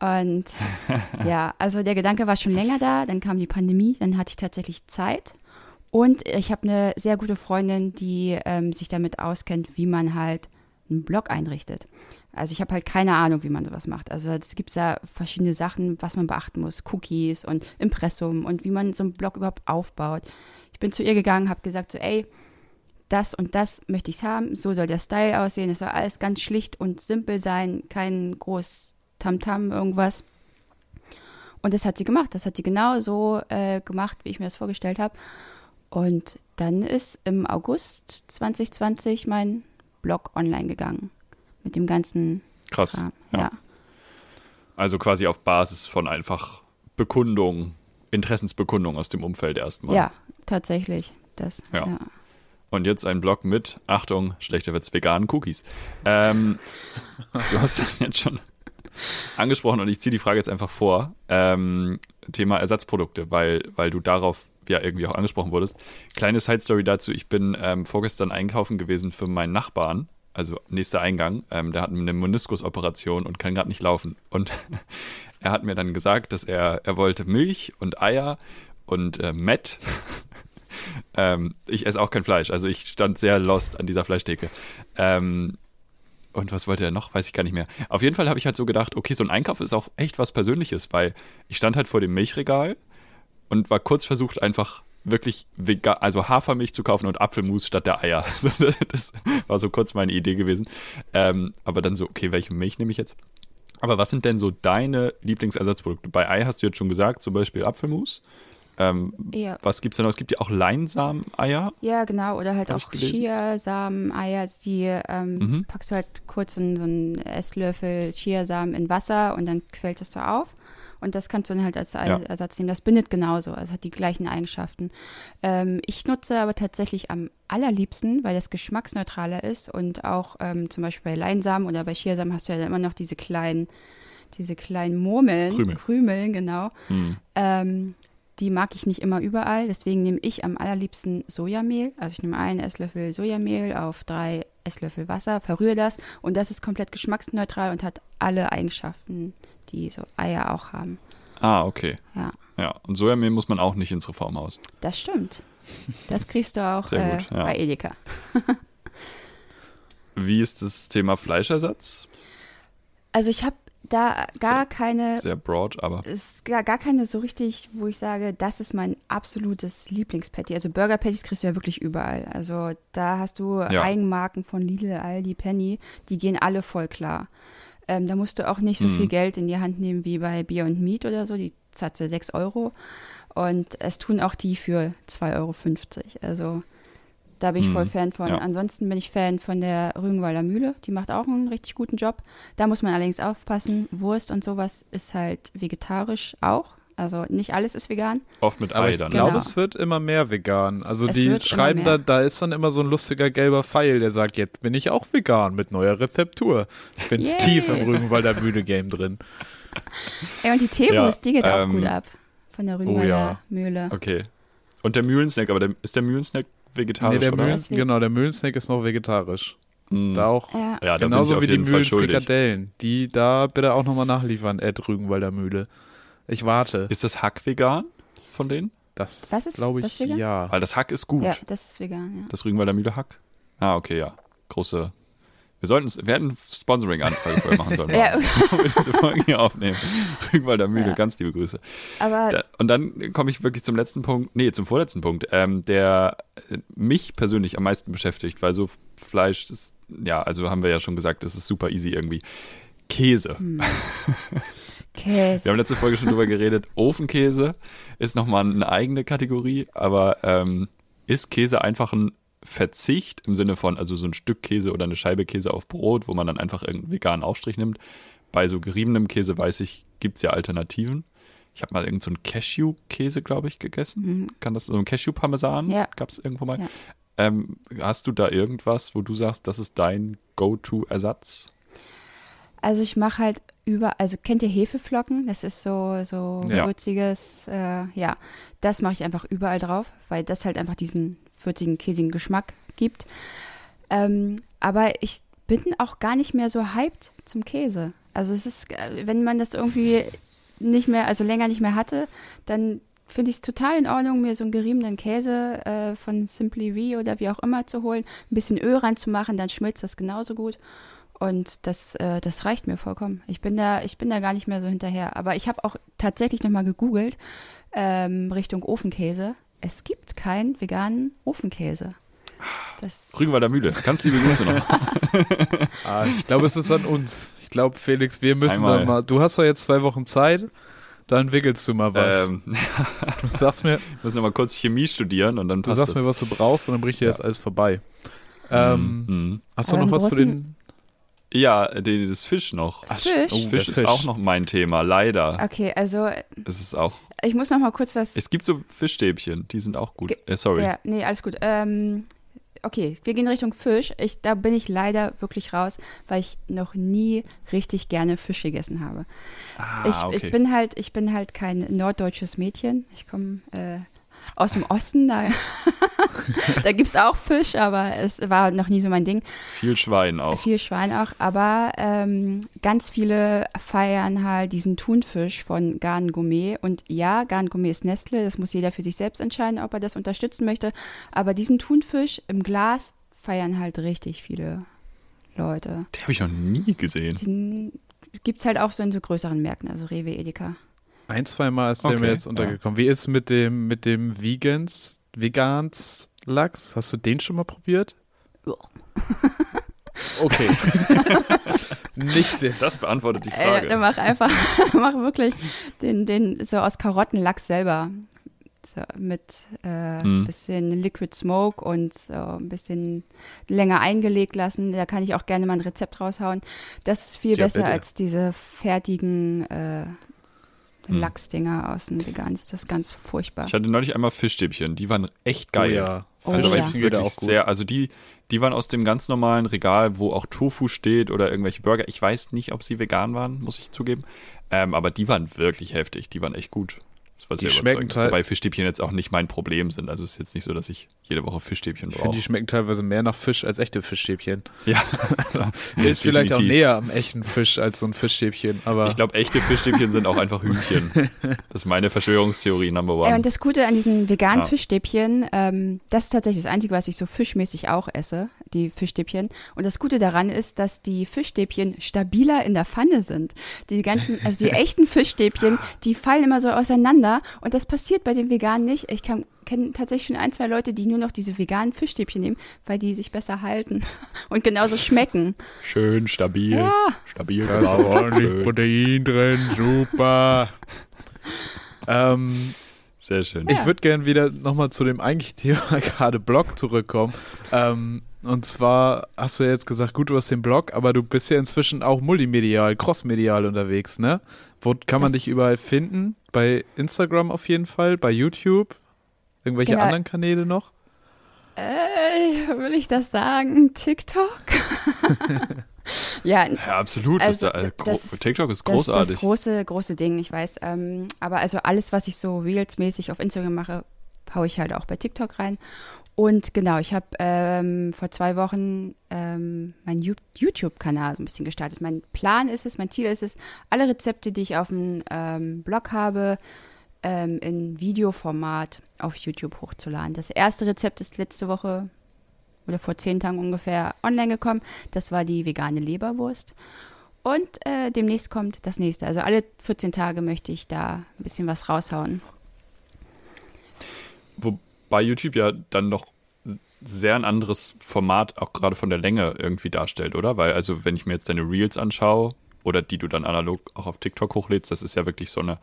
Und [laughs] ja, also der Gedanke war schon länger da. Dann kam die Pandemie, dann hatte ich tatsächlich Zeit. Und ich habe eine sehr gute Freundin, die ähm, sich damit auskennt, wie man halt einen Blog einrichtet. Also ich habe halt keine Ahnung, wie man sowas macht. Also es gibt da verschiedene Sachen, was man beachten muss. Cookies und Impressum und wie man so einen Blog überhaupt aufbaut. Ich bin zu ihr gegangen, habe gesagt so, ey, das und das möchte ich haben, so soll der Style aussehen. Es soll alles ganz schlicht und simpel sein, kein groß Tamtam irgendwas. Und das hat sie gemacht. Das hat sie genau so äh, gemacht, wie ich mir das vorgestellt habe. Und dann ist im August 2020 mein Blog online gegangen. Mit dem ganzen Krass. Kram. Ja. Ja. Also quasi auf Basis von einfach Bekundung, Interessensbekundung aus dem Umfeld erstmal. Ja, tatsächlich. Das, Ja. ja. Und jetzt ein Blog mit, Achtung, schlechter Witz, veganen Cookies. Ähm, [laughs] du hast das jetzt schon angesprochen und ich ziehe die Frage jetzt einfach vor. Ähm, Thema Ersatzprodukte, weil, weil du darauf ja irgendwie auch angesprochen wurdest. Kleine Side-Story dazu, ich bin ähm, vorgestern einkaufen gewesen für meinen Nachbarn, also nächster Eingang, ähm, der hat eine Meniskusoperation und kann gerade nicht laufen. Und [laughs] er hat mir dann gesagt, dass er, er wollte Milch und Eier und äh, Met. [laughs] ähm, ich esse auch kein Fleisch, also ich stand sehr lost an dieser Fleischtheke. Ähm, und was wollte er noch? Weiß ich gar nicht mehr. Auf jeden Fall habe ich halt so gedacht, okay, so ein Einkauf ist auch echt was Persönliches, weil ich stand halt vor dem Milchregal und war kurz versucht, einfach wirklich vegan, also Hafermilch zu kaufen und Apfelmus statt der Eier. [laughs] So, das, das war so kurz meine Idee gewesen. Ähm, aber dann so, okay, welche Milch nehme ich jetzt? Aber was sind denn so deine Lieblingsersatzprodukte? Bei Ei hast du jetzt schon gesagt, zum Beispiel Apfelmus. Ähm, Ja. Was gibt's denn noch? Es gibt ja auch Leinsamen-Eier. Ja, genau. Oder halt auch gelesen. Chiasamen, Eier, die ähm, Mhm. packst du halt kurz in so einen Esslöffel Chiasamen in Wasser und dann quält es so auf. Und das kannst du dann halt als Ja. Ersatz nehmen. Das bindet genauso, also hat die gleichen Eigenschaften. Ähm, ich nutze aber tatsächlich am allerliebsten, weil das geschmacksneutraler ist und auch ähm, zum Beispiel bei Leinsamen oder bei Chiasamen hast du ja dann immer noch diese kleinen, diese kleinen Murmeln, Krümel. Krümeln genau. Hm. Ähm, die mag ich nicht immer überall, deswegen nehme ich am allerliebsten Sojamehl. Also ich nehme einen Esslöffel Sojamehl auf drei Esslöffel Wasser, verrühre das und das ist komplett geschmacksneutral und hat alle Eigenschaften, die so Eier auch haben. Ah, okay. Ja, Ja, und Sojamehl muss man auch nicht ins Reformhaus. das stimmt. Das kriegst du auch [laughs] Sehr äh, gut, ja. bei Edeka. [laughs] Wie ist das Thema Fleischersatz? Also ich habe da gar keine Sehr broad, aber ist gar, gar keine so richtig, wo ich sage, das ist mein absolutes Lieblingspatty. Also Burger Patties kriegst du ja wirklich überall. Also da hast du Ja. Eigenmarken von Lidl, Aldi, Penny, die gehen alle voll klar. Ähm, da musst du auch nicht so Mhm. viel Geld in die Hand nehmen wie bei Beyond Meat oder so. Die zahlst du 6 Euro. Und es tun auch die für 2,50 Euro. Also da bin ich Mhm. voll Fan von. Ja. Ansonsten bin ich Fan von der Rügenwalder Mühle. Die macht auch einen richtig guten Job. Da muss man allerdings aufpassen. Wurst und sowas ist halt vegetarisch auch. Also nicht alles ist vegan. oft mit Ei ich dann. glaube, Genau. es wird immer mehr vegan. Also Es die schreiben da, mehr. da ist dann immer so ein lustiger gelber Pfeil, der sagt, jetzt bin ich auch vegan mit neuer Rezeptur. Ich bin Yay. tief im Rügenwalder Mühle-Game drin. Ey, und die Teewurst, die geht auch ähm, gut ab. Von der Rügenwalder oh ja. Mühle. Okay. Und der Mühlensnack, aber der, ist der Mühlensnack vegetarisch, Nee, der oder? Mühlen, genau, der Mühlensnack ist noch vegetarisch. Hm. Da auch Ja. Ja, da genauso bin wie ich auf die. Mühlenfrikadellen. Die da bitte auch nochmal nachliefern, Ed Rügenwalder Mühle. Ich warte. Ist das Hack vegan von denen? Das Was ist- glaube ich, vegan? ja. Weil das Hack ist gut. ja, das ist vegan, ja. Das Rügenwalder Mühle Hack. Ah, okay, ja. Große. Wir sollten wir hätten Sponsoring-Anfrage vorher machen sollen. [laughs] Ja. Bevor wir diese Folge hier aufnehmen. Rügenwalder Mühle, Ja. ganz liebe Grüße. Aber Da, und dann komme ich wirklich zum letzten Punkt, nee, zum vorletzten Punkt, ähm, der äh, mich persönlich am meisten beschäftigt, weil so Fleisch, das, ja, also haben wir ja schon gesagt, das ist super easy irgendwie. Käse. Hm. [laughs] Wir Käse. haben letzte Folge schon drüber geredet. Ofenkäse ist nochmal eine eigene Kategorie, aber ähm, ist Käse einfach ein Verzicht im Sinne von, also so ein Stück Käse oder eine Scheibe Käse auf Brot, wo man dann einfach irgendeinen veganen Aufstrich nimmt. Bei so geriebenem Käse weiß ich, gibt es ja Alternativen. Ich habe mal irgendeinen so einen Cashew-Käse, glaube ich, gegessen. Mhm. Kann das so ein Cashew-Parmesan? Ja. Gab es irgendwo mal? Ja. Ähm, hast du da irgendwas, wo du sagst, das ist dein Go-To-Ersatz? Also ich mache halt über, also kennt ihr Hefeflocken? Das ist so, so Ja. würziges, äh, ja. Das mache ich einfach überall drauf, weil das halt einfach diesen würzigen, käsigen Geschmack gibt. Ähm, aber ich bin auch gar nicht mehr so hyped zum Käse. Also es ist, äh, wenn man das irgendwie nicht mehr, also länger nicht mehr hatte, dann finde ich es total in Ordnung, mir so einen geriebenen Käse äh, von Simply V oder wie auch immer zu holen, ein bisschen Öl reinzumachen, dann schmilzt das genauso gut. Und das, äh, das reicht mir vollkommen. Ich bin da, ich bin da gar nicht mehr so hinterher. Aber ich habe auch tatsächlich nochmal gegoogelt ähm, Richtung Ofenkäse. Es gibt keinen veganen Ofenkäse. Das, Rügenwalder Mühle. Ganz liebe Grüße noch. [laughs] Ah, ich glaube, es ist an uns. Ich glaube, Felix, wir müssen Einmal. da mal. Du hast doch jetzt zwei Wochen Zeit, da entwickelst du mal was. ähm, du sagst mir, müssen wir mal kurz Chemie studieren und dann du passt sagst das. mir, was du brauchst, und dann bricht dir Ja. das alles vorbei. Ähm, Mhm. Hast du Aber noch was zu den. Ja, den, das Fisch noch. Ach, Fisch? oh, Fisch ist auch noch mein Thema, leider. okay, also Es ist auch. Ich muss noch mal kurz was. Es gibt so Fischstäbchen, die sind auch gut. Ge- Äh, sorry. Ja, nee, alles gut. Ähm, okay, wir gehen Richtung Fisch. Ich, da bin ich leider wirklich raus, weil ich noch nie richtig gerne Fisch gegessen habe. Ah, ich, okay. ich bin halt, ich bin halt kein norddeutsches Mädchen. Ich komme äh, aus dem Osten, da, [laughs] [laughs] da gibt es auch Fisch, aber es war noch nie so mein Ding. Viel Schwein auch. Viel Schwein auch, aber ähm, ganz viele feiern halt diesen Thunfisch von Garn Gourmet. Und ja, Garn Gourmet ist Nestle, das muss jeder für sich selbst entscheiden, ob er das unterstützen möchte. Aber diesen Thunfisch im Glas feiern halt richtig viele Leute. Den habe ich noch nie gesehen. Den gibt es halt auch so in so größeren Märkten, also Rewe, Edeka. Ein, zwei Mal ist der Okay, mir jetzt untergekommen. Wie ist es mit dem, mit dem Vegans, Vegans Lachs? Hast du den schon mal probiert? [laughs] Okay. [laughs] Nicht den. Das beantwortet die Äh, Frage. dann mach einfach, [laughs] mach wirklich den, den so aus Karottenlachs selber. so mit äh, Hm. bisschen Liquid Smoke und so ein bisschen länger eingelegt lassen. Da kann ich auch gerne mal ein Rezept raushauen. Das ist viel Ja, besser bitte. als diese fertigen äh, Hm. Lachsdinger aus dem Vegan. Das ist ganz furchtbar. Ich hatte neulich einmal Fischstäbchen, die waren echt geil. Oh ja. Oh Also ja. geht wirklich sehr, also die, die waren aus dem ganz normalen Regal, wo auch Tofu steht oder irgendwelche Burger. Ich weiß nicht, ob sie vegan waren, muss ich zugeben. Ähm, aber die waren wirklich heftig, die waren echt gut. Das war Die sehr schmecken überzeugend. teil- Wobei Fischstäbchen jetzt auch nicht mein Problem sind. Also es ist jetzt nicht so, dass ich jede Woche Fischstäbchen Ich finde, brauche. die schmecken teilweise mehr nach Fisch als echte Fischstäbchen. Ja, [laughs] also, [laughs] Ist vielleicht auch näher am echten Fisch als so ein Fischstäbchen, aber Ich glaube, echte Fischstäbchen sind auch einfach Hühnchen. [laughs] Das ist meine Verschwörungstheorie Number one. und das Gute an diesen veganen Ja. Fischstäbchen, ähm, das ist tatsächlich das Einzige, was ich so fischmäßig auch esse, die Fischstäbchen. Und das Gute daran ist, dass die Fischstäbchen stabiler in der Pfanne sind. Die ganzen, also die echten Fischstäbchen, die fallen immer so auseinander. Und das passiert bei den Veganen nicht. Ich kenne tatsächlich schon ein, zwei Leute, die nur noch diese veganen Fischstäbchen nehmen, weil die sich besser halten [laughs] und genauso schmecken. Schön, stabil. Ja. Stabil. da ist ordentlich. Protein drin, super. [laughs] ähm, Sehr schön. Ich würde gerne wieder nochmal zu dem eigentlichen [laughs] Thema gerade Blog zurückkommen. Ähm, und zwar hast du ja jetzt gesagt, gut, du hast den Blog, aber du bist ja inzwischen auch multimedial, crossmedial unterwegs, ne? Wo kann man Das- dich überall finden? Bei Instagram auf jeden Fall, bei YouTube? Irgendwelche Genau. anderen Kanäle noch? Äh, will ich das sagen? TikTok? [laughs] ja, Ja, absolut. Also, das, da, gro- das- TikTok ist Das ist großartig. das große, große Ding, ich weiß. Ähm, aber also alles, was ich so Reels-mäßig auf Instagram mache, haue ich halt auch bei TikTok rein. Und genau, ich habe ähm, vor zwei Wochen ähm, meinen YouTube-Kanal so ein bisschen gestartet. Mein Plan ist es, mein Ziel ist es, alle Rezepte, die ich auf dem ähm, Blog habe, ähm, in Videoformat auf YouTube hochzuladen. Das erste Rezept ist letzte Woche oder vor zehn Tagen ungefähr online gekommen. Das war die vegane Leberwurst. Und äh, demnächst kommt das nächste. Also alle 14 Tage möchte ich da ein bisschen was raushauen. Wobei YouTube ja dann noch sehr ein anderes Format, auch gerade von der Länge irgendwie darstellt, oder? Weil, also, wenn ich mir jetzt deine Reels anschaue oder die du dann analog auch auf TikTok hochlädst, das ist ja wirklich so eine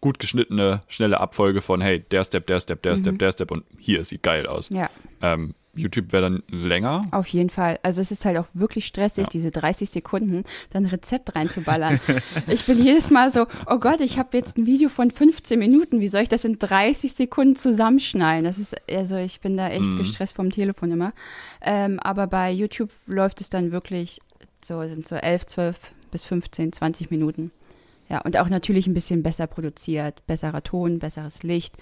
gut geschnittene, schnelle Abfolge von, hey, der Step, der Step, der Step, der Step und hier sieht geil aus. Ja, Ähm, YouTube wäre dann länger. auf jeden Fall. Also es ist halt auch wirklich stressig, Ja. diese 30 Sekunden dann Rezept reinzuballern. [laughs] ich bin jedes Mal so, oh Gott, ich habe jetzt ein Video von 15 Minuten. Wie soll ich das in 30 Sekunden zusammenschneiden? Das ist, also ich bin da echt Mhm. gestresst vom Telefon immer. Ähm, aber bei YouTube läuft es dann wirklich so, sind so 11, 12 bis 15, 20 Minuten. Ja, und auch natürlich ein bisschen besser produziert, besserer Ton, besseres Licht.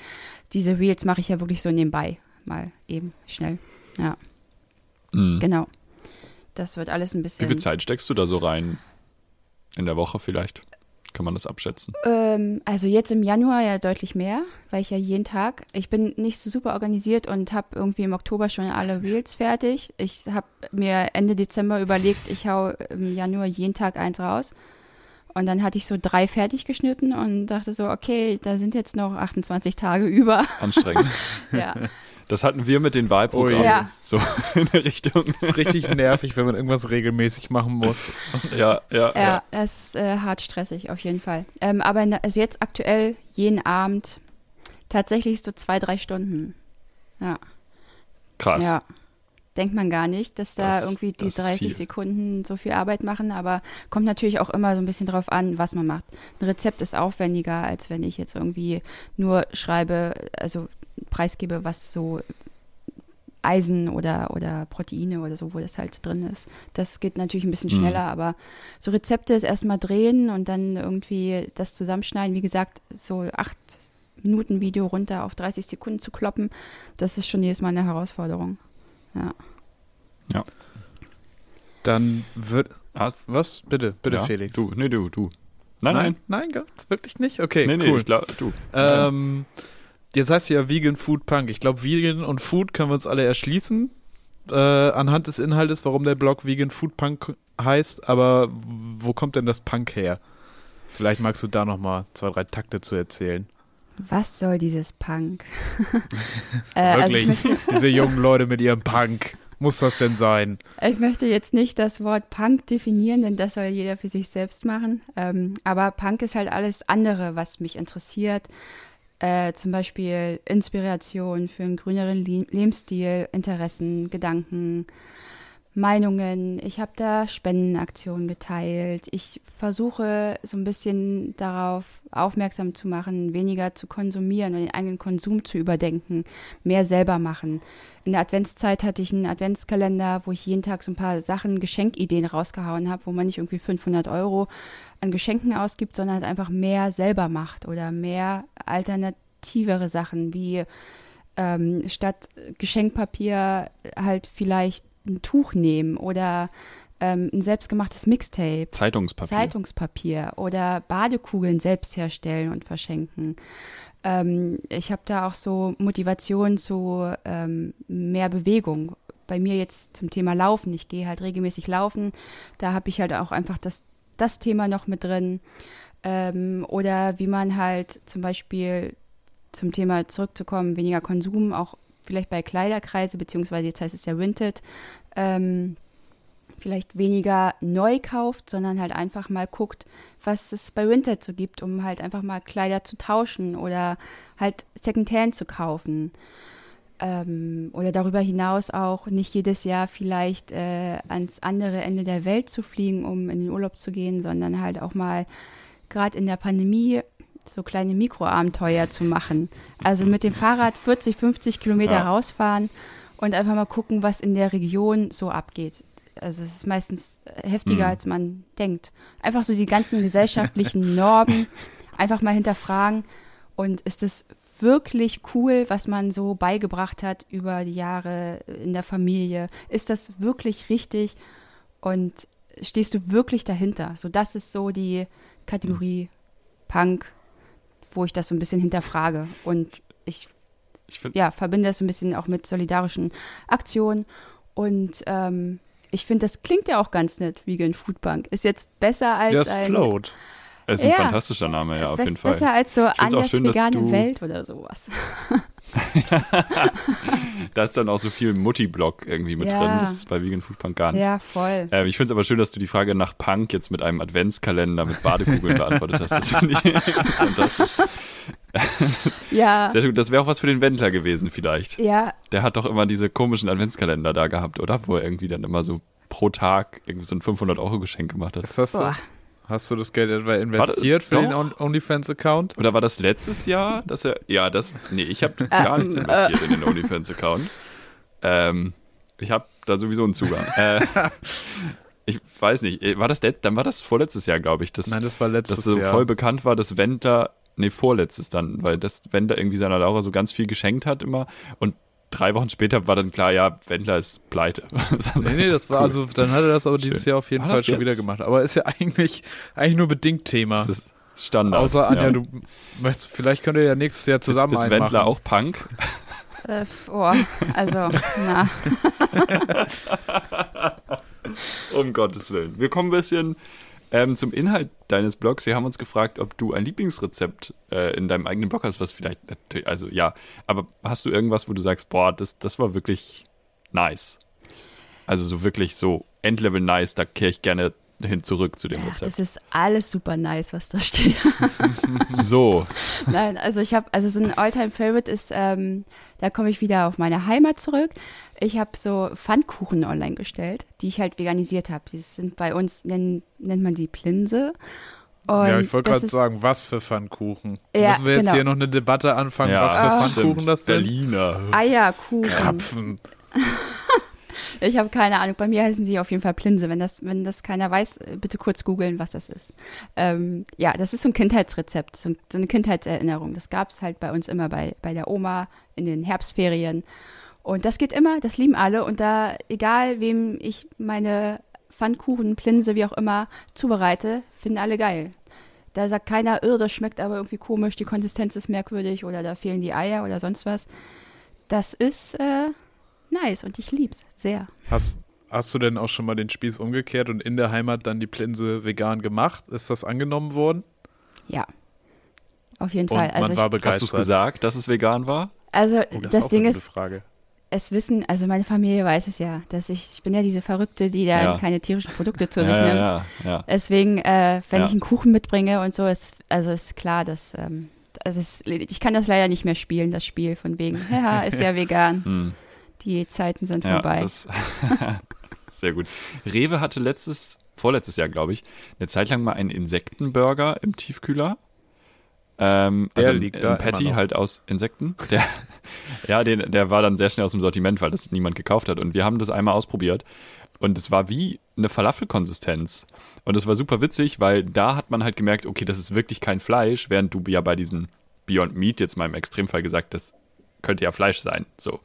Diese Reels mache ich ja wirklich so nebenbei, mal eben schnell. Ja, Mhm. genau. Das wird alles ein Wie bisschen. viel Zeit steckst du da so rein? In der Woche vielleicht? Kann man das abschätzen? Ähm, also jetzt im Januar ja deutlich mehr, weil ich ja jeden Tag, ich bin nicht so super organisiert und habe irgendwie im Oktober schon alle Reels fertig. Ich habe mir Ende Dezember überlegt, ich hau im Januar jeden Tag eins raus. Und dann hatte ich so drei fertig geschnitten und dachte so, okay, da sind jetzt noch 28 Tage über. Anstrengend. [laughs] ja. Das hatten wir mit den Wahlprogrammen. Oh ja. So [laughs] in der Richtung. Das ist richtig nervig, wenn man irgendwas regelmäßig machen muss. [laughs] Ja, ja, ja. Ja, das ist äh, hart stressig, auf jeden Fall. Ähm, aber in, also jetzt aktuell jeden Abend tatsächlich so zwei, drei Stunden. Ja. Krass. Ja. Denkt man gar nicht, dass da Das- irgendwie die das ist 30 viel. Sekunden so viel Arbeit machen, aber kommt natürlich auch immer so ein bisschen drauf an, was man macht. Ein Rezept ist aufwendiger, als wenn ich jetzt irgendwie nur schreibe, also preisgebe, was so Eisen oder, oder Proteine oder so, wo das halt drin ist. Das geht natürlich ein bisschen Mhm. schneller, aber so Rezepte ist erstmal drehen und dann irgendwie das zusammenschneiden. Wie gesagt, so acht Minuten Video runter auf 30 Sekunden zu kloppen, das ist schon jedes Mal eine Herausforderung. Ja. Dann wird. Hast, Was? Bitte, bitte, ja, Felix. Du, nee, du, du. Nein, nein. Nein, ganz wirklich nicht? Okay, Nee, nee, cool. ich glaube, du. Ähm, jetzt heißt ja Vegan Food Punk. Ich glaube, Vegan und Food können wir uns alle erschließen. Äh, anhand des Inhaltes, warum der Blog Vegan Food Punk heißt. Aber wo kommt denn das Punk her? Vielleicht magst du da noch mal zwei, drei Takte zu erzählen. Was soll dieses Punk? [laughs] äh, also ich Wirklich, möchte, [laughs] diese jungen Leute mit ihrem Punk. Muss das denn sein? ich möchte jetzt nicht das Wort Punk definieren, denn das soll jeder für sich selbst machen. Ähm, aber Punk ist halt alles andere, was mich interessiert. Äh, zum Beispiel Inspiration für einen grüneren Le Lebensstil, Interessen, Gedanken, Meinungen. Ich habe da Spendenaktionen geteilt. Ich versuche so ein bisschen darauf aufmerksam zu machen, weniger zu konsumieren und den eigenen Konsum zu überdenken, mehr selber machen. In der Adventszeit hatte ich einen Adventskalender, wo ich jeden Tag so ein paar Sachen, Geschenkideen rausgehauen habe, wo man nicht irgendwie 500 Euro an Geschenken ausgibt, sondern halt einfach mehr selber macht oder mehr alternativere Sachen wie ähm, statt Geschenkpapier halt vielleicht ein Tuch nehmen oder ähm, ein selbstgemachtes Mixtape. Zeitungspapier. Zeitungspapier oder Badekugeln selbst herstellen und verschenken. Ähm, ich habe da auch so Motivation zu ähm, mehr Bewegung. Bei mir jetzt zum Thema Laufen. Ich gehe halt regelmäßig laufen. Da habe ich halt auch einfach das, das Thema noch mit drin. Ähm, oder wie man halt zum Beispiel zum Thema zurückzukommen, weniger Konsum, auch vielleicht bei Kleiderkreise, beziehungsweise jetzt heißt es ja Vinted, ähm, vielleicht weniger neu kauft, sondern halt einfach mal guckt, was es bei Vinted so gibt, um halt einfach mal Kleider zu tauschen oder halt Secondhand zu kaufen. Ähm, oder darüber hinaus auch nicht jedes Jahr vielleicht äh, ans andere Ende der Welt zu fliegen, um in den Urlaub zu gehen, sondern halt auch mal gerade in der Pandemie so kleine Mikroabenteuer zu machen. Also mit dem Fahrrad 40, 50 Kilometer ja. rausfahren und einfach mal gucken, was in der Region so abgeht. Also es ist meistens heftiger, mhm. als man denkt. Einfach so die ganzen gesellschaftlichen [laughs] Normen einfach mal hinterfragen. Und ist es wirklich cool, was man so beigebracht hat über die Jahre in der Familie? Ist das wirklich richtig? Und stehst du wirklich dahinter? So, das ist so die Kategorie Punk, wo ich das so ein bisschen hinterfrage. Und ich, ich ja, verbinde das so ein bisschen auch mit solidarischen Aktionen. Und ähm, ich finde, das klingt ja auch ganz nett, Vegan Food Bank. Ist jetzt besser als ja, es ein... float. Es ist ein ja, fantastischer Name, ja, auf jeden Fall. Besser als so Anders schön, vegane Welt oder sowas. [laughs] da ist dann auch so viel Mutti-Blog irgendwie mit ja. drin. Das ist bei Vegan Food Punk gar nicht. Ja, voll. Ähm, ich finde es aber schön, dass du die Frage nach Punk jetzt mit einem Adventskalender mit Badekugeln [laughs] beantwortet hast. Das finde ich [laughs] ganz fantastisch. ja. Sehr gut. Das wäre auch was für den Wendler gewesen, vielleicht. Ja. Der hat doch immer diese komischen Adventskalender da gehabt, oder? Wo er irgendwie dann immer so pro Tag irgendwie so ein 500-Euro-Geschenk gemacht hat. Ist das so? Hast du das Geld etwa investiert das, für doch? den OnlyFans-Account? Oder war das letztes Jahr, dass er. Ja, das. Nee, ich habe äh, gar nichts investiert in den OnlyFans-Account. Ähm, ich habe da sowieso einen Zugang. äh, [laughs] ich weiß nicht, äh, war das dann war das vorletztes Jahr, glaube ich. Dass, Nein, das war letztes Jahr. Dass so voll bekannt war, dass Wendler, nee, vorletztes dann, weil das Wendler irgendwie seiner Laura so ganz viel geschenkt hat immer und drei Wochen später war dann klar, ja, Wendler ist pleite. [laughs] nee, nee, das war cool. also, dann hat er das aber dieses Schön. Jahr auf jeden war Fall schon jetzt? wieder gemacht. Aber ist ja eigentlich, eigentlich nur bedingt Thema. Das ist Standard. Außer Anja, ja. du vielleicht könnt ihr ja nächstes Jahr zusammen Ist, ist Wendler auch Punk? Äh, oh, also, na. [laughs] um Gottes Willen. Wir kommen ein bisschen ähm, zum Inhalt deines Blogs. Wir haben uns gefragt, ob du ein Lieblingsrezept äh, in deinem eigenen Blog hast, was vielleicht, also ja, aber hast du irgendwas, wo du sagst, boah, das, das war wirklich nice? Also so wirklich so Endlevel nice, da kehre ich gerne hin zurück zu dem Rezept. Das ist alles super nice, was da steht. [laughs] [laughs] so. Nein, also ich habe, also so ein Alltime favorite ist, ähm, da komme ich wieder auf meine Heimat zurück. Ich habe so Pfannkuchen online gestellt, die ich halt veganisiert habe. Die sind bei uns, nennt, nennt man die Plinse. Und ja, ich wollte gerade sagen, was für Pfannkuchen. Ja, Müssen wir jetzt genau. hier noch eine Debatte anfangen, ja, was für oh, Pfannkuchen stimmt. das sind? Berliner. Eierkuchen. Krapfen. [laughs] Ich habe keine Ahnung. Bei mir heißen sie auf jeden Fall Plinse. Wenn das, wenn das keiner weiß, bitte kurz googeln, was das ist. Ähm, ja, das ist so ein Kindheitsrezept, so, so eine Kindheitserinnerung. Das gab es halt bei uns immer bei, bei der Oma in den Herbstferien. Und das geht immer, das lieben alle. Und da, egal wem ich meine Pfannkuchen, Plinse, wie auch immer, zubereite, finden alle geil. Da sagt keiner, oh, das schmeckt aber irgendwie komisch, die Konsistenz ist merkwürdig oder da fehlen die Eier oder sonst was. Das ist äh, nice und ich lieb's sehr. Hast, hast du denn auch schon mal den Spieß umgekehrt und in der Heimat dann die Plinse vegan gemacht? Ist das angenommen worden? Ja. Auf jeden und Fall. Also man war begeistert. Hast du gesagt, dass es vegan war? Also oh, das, das Ding ist, Frage. Es wissen, also meine Familie weiß es ja, dass ich, ich bin ja diese Verrückte, die da ja. keine tierischen Produkte zu sich ja, nimmt. Deswegen, äh, wenn ich einen Kuchen mitbringe und so, ist, also ist klar, dass ähm, also es, ich kann das leider nicht mehr spielen, das Spiel von wegen, [laughs] ja, ist ja vegan. Hm. Die Zeiten sind Ja, vorbei. das, [laughs] sehr gut. Rewe hatte letztes, vorletztes Jahr, glaube ich, eine Zeit lang mal einen Insektenburger im Tiefkühler. Ähm, Der also liegt da Patty halt aus Insekten. [laughs] Der, ja, den, der war dann sehr schnell aus dem Sortiment, weil das niemand gekauft hat. Und wir haben das einmal ausprobiert. Und es war wie eine Falafelkonsistenz. Und es war super witzig, weil da hat man halt gemerkt, okay, das ist wirklich kein Fleisch, während du ja bei diesen Beyond Meat jetzt mal im Extremfall gesagt, das könnte ja Fleisch sein. So.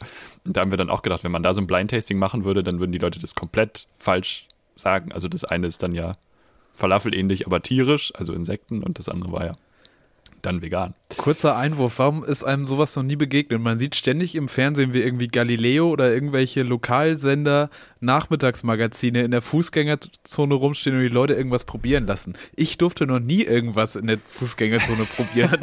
Und da haben wir dann auch gedacht, wenn man da so ein Blind Tasting machen würde, dann würden die Leute das komplett falsch sagen. Also das eine ist dann ja Falafel ähnlich, aber tierisch, also Insekten, und das andere war ja dann vegan. Kurzer Einwurf, warum ist einem sowas noch nie begegnet? Man sieht ständig im Fernsehen, wie irgendwie Galileo oder irgendwelche Lokalsender Nachmittagsmagazine in der Fußgängerzone rumstehen und die Leute irgendwas probieren lassen. Ich durfte noch nie irgendwas in der Fußgängerzone [laughs] probieren.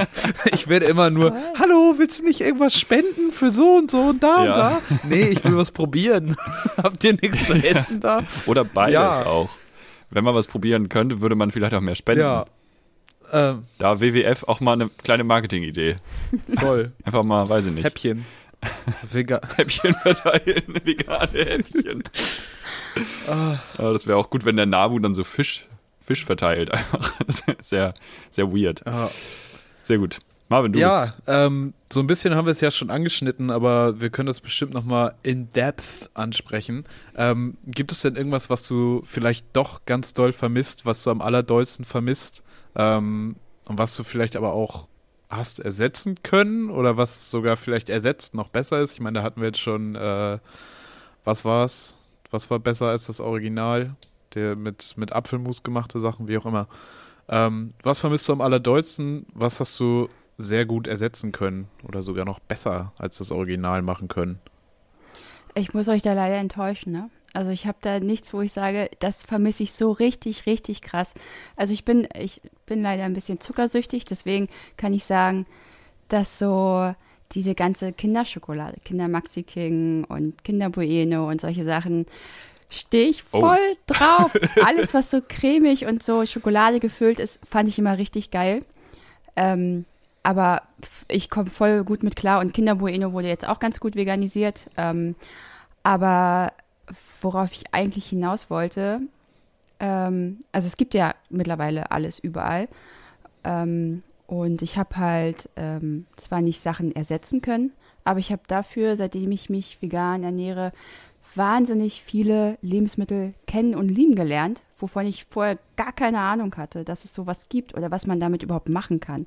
Ich werde immer nur, hallo, willst du nicht irgendwas spenden für so und so und da Ja. und da? Nee, ich will was probieren. [laughs] Habt ihr nichts zu essen da? Oder beides Ja. auch. Wenn man was probieren könnte, würde man vielleicht auch mehr spenden. Ja. Ähm, Da WWF auch mal eine kleine Marketingidee. voll. [laughs] Einfach mal, weiß ich nicht. Häppchen. [laughs] Vega Häppchen verteilen, [laughs] vegane Häppchen. Ah. Das wäre auch gut, wenn der Nabu dann so Fisch, Fisch verteilt. Einfach. Sehr, sehr weird. Ja. Sehr gut. Marvin, du Ja, bist. ähm, so ein bisschen haben wir es ja schon angeschnitten, aber wir können das bestimmt nochmal in depth ansprechen. Ähm, gibt es denn irgendwas, was du vielleicht doch ganz doll vermisst, was du am allerdollsten vermisst ähm, und was du vielleicht aber auch hast ersetzen können oder was sogar vielleicht ersetzt noch besser ist? Ich meine, da hatten wir jetzt schon, äh, was war's? Was war besser als das Original? Der mit, mit Apfelmus gemachte Sachen, wie auch immer. Ähm, was vermisst du am allerdollsten? Was hast du sehr gut ersetzen können oder sogar noch besser als das Original machen können? Ich muss euch da leider enttäuschen, ne? Also ich habe da nichts, wo ich sage, das vermisse ich so richtig, richtig krass. Also ich bin, ich bin leider ein bisschen zuckersüchtig, deswegen kann ich sagen, dass so diese ganze Kinderschokolade, Kinder Maxi King und Kinder Bueno und solche Sachen, stehe ich Oh. voll drauf. [laughs] Alles, was so cremig und so Schokolade gefüllt ist, fand ich immer richtig geil. Ähm, aber ich komme voll gut mit klar und Kinder Bueno wurde jetzt auch ganz gut veganisiert. Ähm, aber worauf ich eigentlich hinaus wollte, ähm, also es gibt ja mittlerweile alles überall. Ähm, und ich habe halt ähm, zwar nicht Sachen ersetzen können, aber ich habe dafür, seitdem ich mich vegan ernähre, wahnsinnig viele Lebensmittel kennen und lieben gelernt, wovon ich vorher gar keine Ahnung hatte, dass es sowas gibt oder was man damit überhaupt machen kann.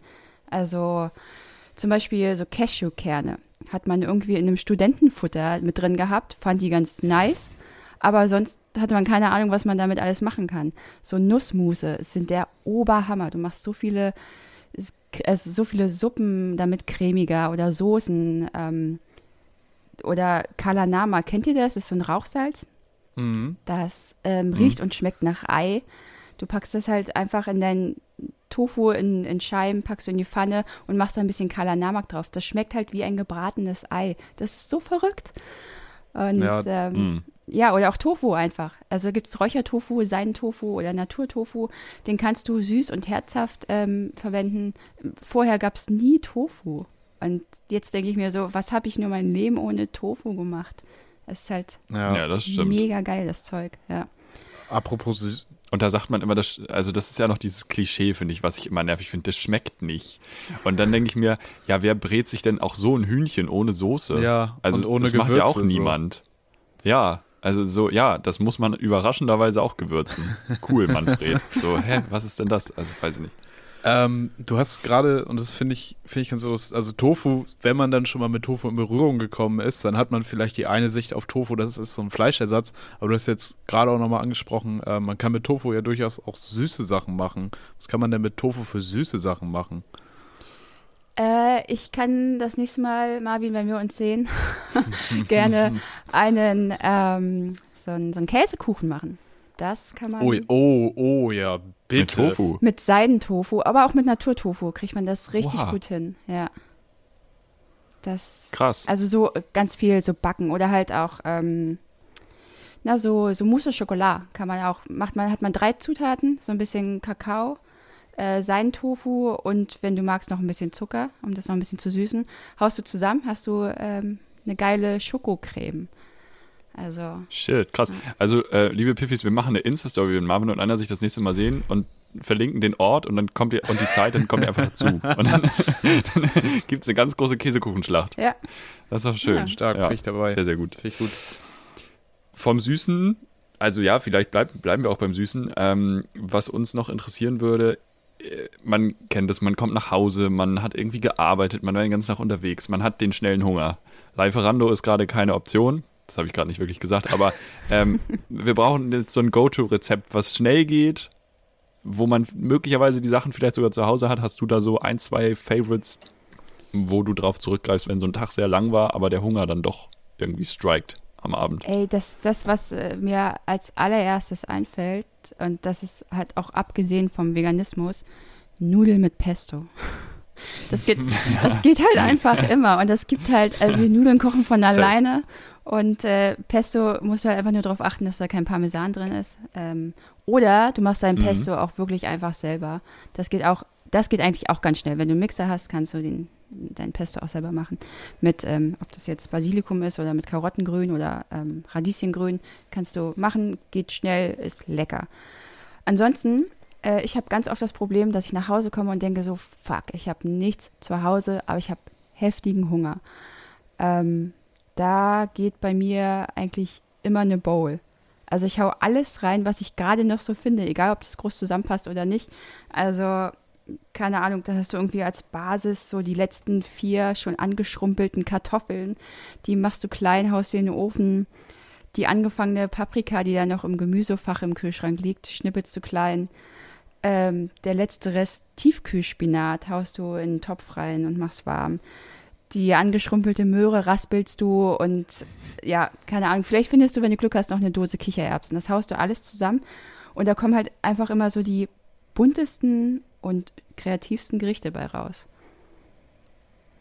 Also zum Beispiel so Cashewkerne hat man irgendwie in einem Studentenfutter mit drin gehabt, fand die ganz nice, aber sonst hatte man keine Ahnung, was man damit alles machen kann. So Nussmusse sind der Oberhammer. Du machst so viele, also so viele Suppen damit cremiger oder Soßen ähm, oder Kalanama. Kennt ihr das? Das ist so ein Rauchsalz. Mhm. Das ähm, riecht und schmeckt nach Ei. Du packst das halt einfach in dein Tofu in, in Scheiben, packst du in die Pfanne und machst da ein bisschen Kalanamak drauf. Das schmeckt halt wie ein gebratenes Ei. Das ist so verrückt. Und Ja, ähm, Mm. Ja, oder auch Tofu einfach. Also gibt es Räuchertofu, Seidentofu oder Naturtofu. Den kannst du süß und herzhaft ähm, verwenden. Vorher gab es nie Tofu. Und jetzt denke ich mir so, was habe ich nur mein Leben ohne Tofu gemacht? Es ist halt Ja. Ja, das mega geil, das Zeug. Ja. Apropos süß. Und da sagt man immer, das, also das ist ja noch dieses Klischee, finde ich, was ich immer nervig finde, das schmeckt nicht. Und dann denke ich mir, ja, wer brät sich denn auch so ein Hühnchen ohne Soße? Ja, also und ohne das macht ja auch Gewürze, so. niemand. Ja, also so, ja, das muss man überraschenderweise auch gewürzen. Cool, Manfred. so, hä, was ist denn das? Also, weiß ich nicht. Ähm, du hast gerade, und das finde ich, finde ich ganz so, also Tofu, wenn man dann schon mal mit Tofu in Berührung gekommen ist, dann hat man vielleicht die eine Sicht auf Tofu, das ist so ein Fleischersatz, aber du hast jetzt gerade auch nochmal angesprochen, äh, man kann mit Tofu ja durchaus auch süße Sachen machen. Was kann man denn mit Tofu für süße Sachen machen? Äh, ich kann das nächste Mal, Marvin, wenn wir uns sehen, [laughs] [laughs] gerne einen, ähm, so, einen, so einen Käsekuchen machen. Das kann man Oh, oh, oh, ja, bitte. Mit Tofu. mit Seidentofu, aber auch mit Naturtofu kriegt man das richtig Oha. gut hin. Ja. Das, Krass. also so äh, ganz viel so backen oder halt auch, ähm, na, so, so Mousse au Chocolat kann man auch, macht man, hat man drei Zutaten, so ein bisschen Kakao, äh, Seidentofu und wenn du magst noch ein bisschen Zucker, um das noch ein bisschen zu süßen, haust du zusammen, hast du ähm, eine geile Schokocreme. Also. Shit, krass. Also, äh, liebe Piffis, wir machen eine Insta-Story, wenn Marvin und Anna sich das nächste Mal sehen und verlinken den Ort und dann kommt ihr und die Zeit, dann kommt ihr einfach dazu. [laughs] Und dann, [laughs] dann gibt es eine ganz große Käsekuchenschlacht. Ja. Das ist auch schön. Ja. Stark, Ja, bin ich dabei. Sehr, sehr gut. Finde ich gut. Vom Süßen, also ja, vielleicht bleib, bleiben wir auch beim Süßen. Ähm, was uns noch interessieren würde, man kennt es, man kommt nach Hause, man hat irgendwie gearbeitet, man war den ganzen Tag unterwegs, man hat den schnellen Hunger. Lieferando ist gerade keine Option. Das habe ich gerade nicht wirklich gesagt, aber [laughs] ähm, wir brauchen jetzt so ein Go-To-Rezept, was schnell geht, wo man möglicherweise die Sachen vielleicht sogar zu Hause hat. Hast du da so ein, zwei Favorites, wo du drauf zurückgreifst, wenn so ein Tag sehr lang war, aber der Hunger dann doch irgendwie strikt am Abend? Ey, das, das was äh, mir als allererstes einfällt, und das ist halt auch abgesehen vom Veganismus, Nudeln mit Pesto. [laughs] Das geht, das geht halt einfach immer. Und das gibt halt, also die Nudeln kochen von alleine. Und äh, Pesto musst du halt einfach nur darauf achten, dass da kein Parmesan drin ist. Ähm, oder du machst dein Mhm. Pesto auch wirklich einfach selber. Das geht auch, das geht eigentlich auch ganz schnell. Wenn du einen Mixer hast, kannst du den, dein Pesto auch selber machen. Mit, ähm, ob das jetzt Basilikum ist oder mit Karottengrün oder ähm, Radieschengrün, kannst du machen, geht schnell, ist lecker. Ansonsten, äh, ich habe ganz oft das Problem, dass ich nach Hause komme und denke so, fuck, ich habe nichts zu Hause, aber ich habe heftigen Hunger. Ähm, da geht bei mir eigentlich immer eine Bowl. Also ich hau alles rein, was ich gerade noch so finde, egal ob das groß zusammenpasst oder nicht. Also keine Ahnung, da hast du irgendwie als Basis so die letzten vier schon angeschrumpelten Kartoffeln. Die machst du klein, haust dir in den Ofen. Die angefangene Paprika, die da noch im Gemüsefach im Kühlschrank liegt, schnippelst du klein. Ähm, der letzte Rest Tiefkühlspinat haust du in den Topf rein und machst warm. Die angeschrumpelte Möhre raspelst du und ja, keine Ahnung, vielleicht findest du, wenn du Glück hast, noch eine Dose Kichererbsen. Das haust du alles zusammen und da kommen halt einfach immer so die buntesten und kreativsten Gerichte bei raus.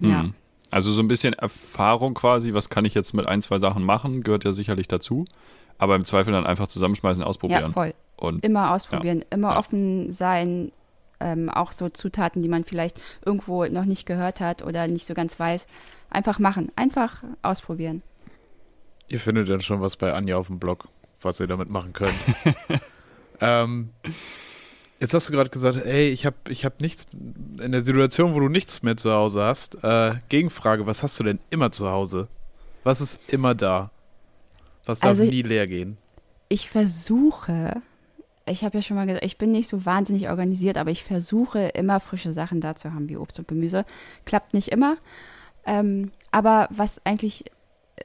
Ja. Mhm. Also so ein bisschen Erfahrung quasi, was kann ich jetzt mit ein, zwei Sachen machen, gehört ja sicherlich dazu. Aber im Zweifel dann einfach zusammenschmeißen, Ja, ausprobieren. voll. Und Immer ausprobieren, immer Ja. offen sein, ähm, auch so Zutaten, die man vielleicht irgendwo noch nicht gehört hat oder nicht so ganz weiß. Einfach machen, einfach ausprobieren. Ihr findet dann schon was bei Anja auf dem Blog, was ihr damit machen könnt. [laughs] ähm, jetzt hast du gerade gesagt, ey, ich habe ich hab nichts, in der Situation, wo du nichts mehr zu Hause hast, äh, Gegenfrage, was hast du denn immer zu Hause? Was ist immer da? Was darf Also- nie leer gehen? Ich versuche, ich habe ja schon mal gesagt, ich bin nicht so wahnsinnig organisiert, aber ich versuche immer frische Sachen da zu haben, wie Obst und Gemüse. Klappt nicht immer. Ähm, aber was eigentlich äh,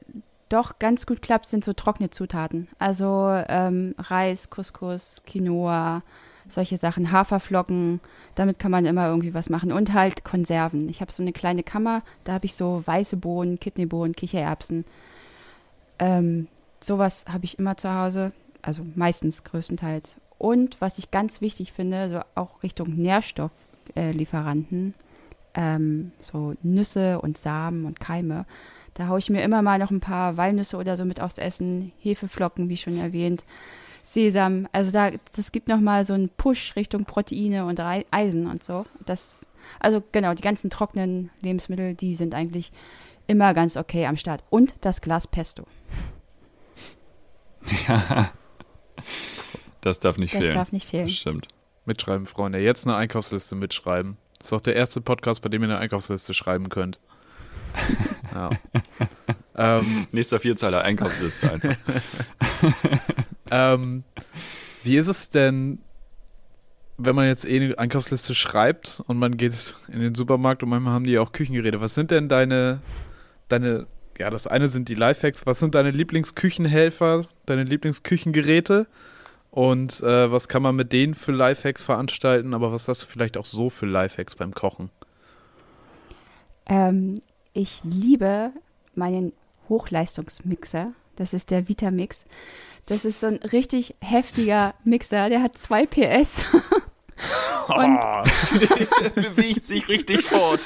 doch ganz gut klappt, sind so trockene Zutaten. Also ähm, Reis, Couscous, Quinoa, solche Sachen, Haferflocken, damit kann man immer irgendwie was machen. Und halt Konserven. Ich habe so eine kleine Kammer, da habe ich so weiße Bohnen, Kidneybohnen, Kichererbsen. Ähm, sowas habe ich immer zu Hause, also meistens größtenteils. Und was ich ganz wichtig finde, so auch Richtung Nährstofflieferanten, ähm, so Nüsse und Samen und Keime. Da haue ich mir immer mal noch ein paar Walnüsse oder so mit aufs Essen, Hefeflocken, wie schon erwähnt, Sesam. Also da, das gibt noch mal so einen Push Richtung Proteine und Eisen und so. Das, also genau, die ganzen trockenen Lebensmittel, die sind eigentlich immer ganz okay am Start. Und das Glas Pesto. [laughs] das darf nicht Das fehlen. darf nicht fehlen. Das stimmt. Mitschreiben, Freunde. Jetzt eine Einkaufsliste mitschreiben. Das ist auch der erste Podcast, bei dem ihr eine Einkaufsliste schreiben könnt. [laughs] ja. ähm, Nächster Vierzeiler Einkaufsliste einfach. [laughs] Ähm, wie ist es denn, wenn man jetzt eh eine Einkaufsliste schreibt und man geht in den Supermarkt und manchmal haben die auch Küchengeräte. Was sind denn deine, deine, ja, das eine sind die Lifehacks. Was sind deine Lieblingsküchenhelfer, deine Lieblingsküchengeräte? Und äh, was kann man mit denen für Lifehacks veranstalten? Aber was hast du vielleicht auch so für Lifehacks beim Kochen? Ähm, ich liebe meinen Hochleistungsmixer. Das ist der Vitamix. Das ist so ein richtig heftiger Mixer. Der hat zwei PS. [laughs] Und [laughs] Bewegt sich richtig fort.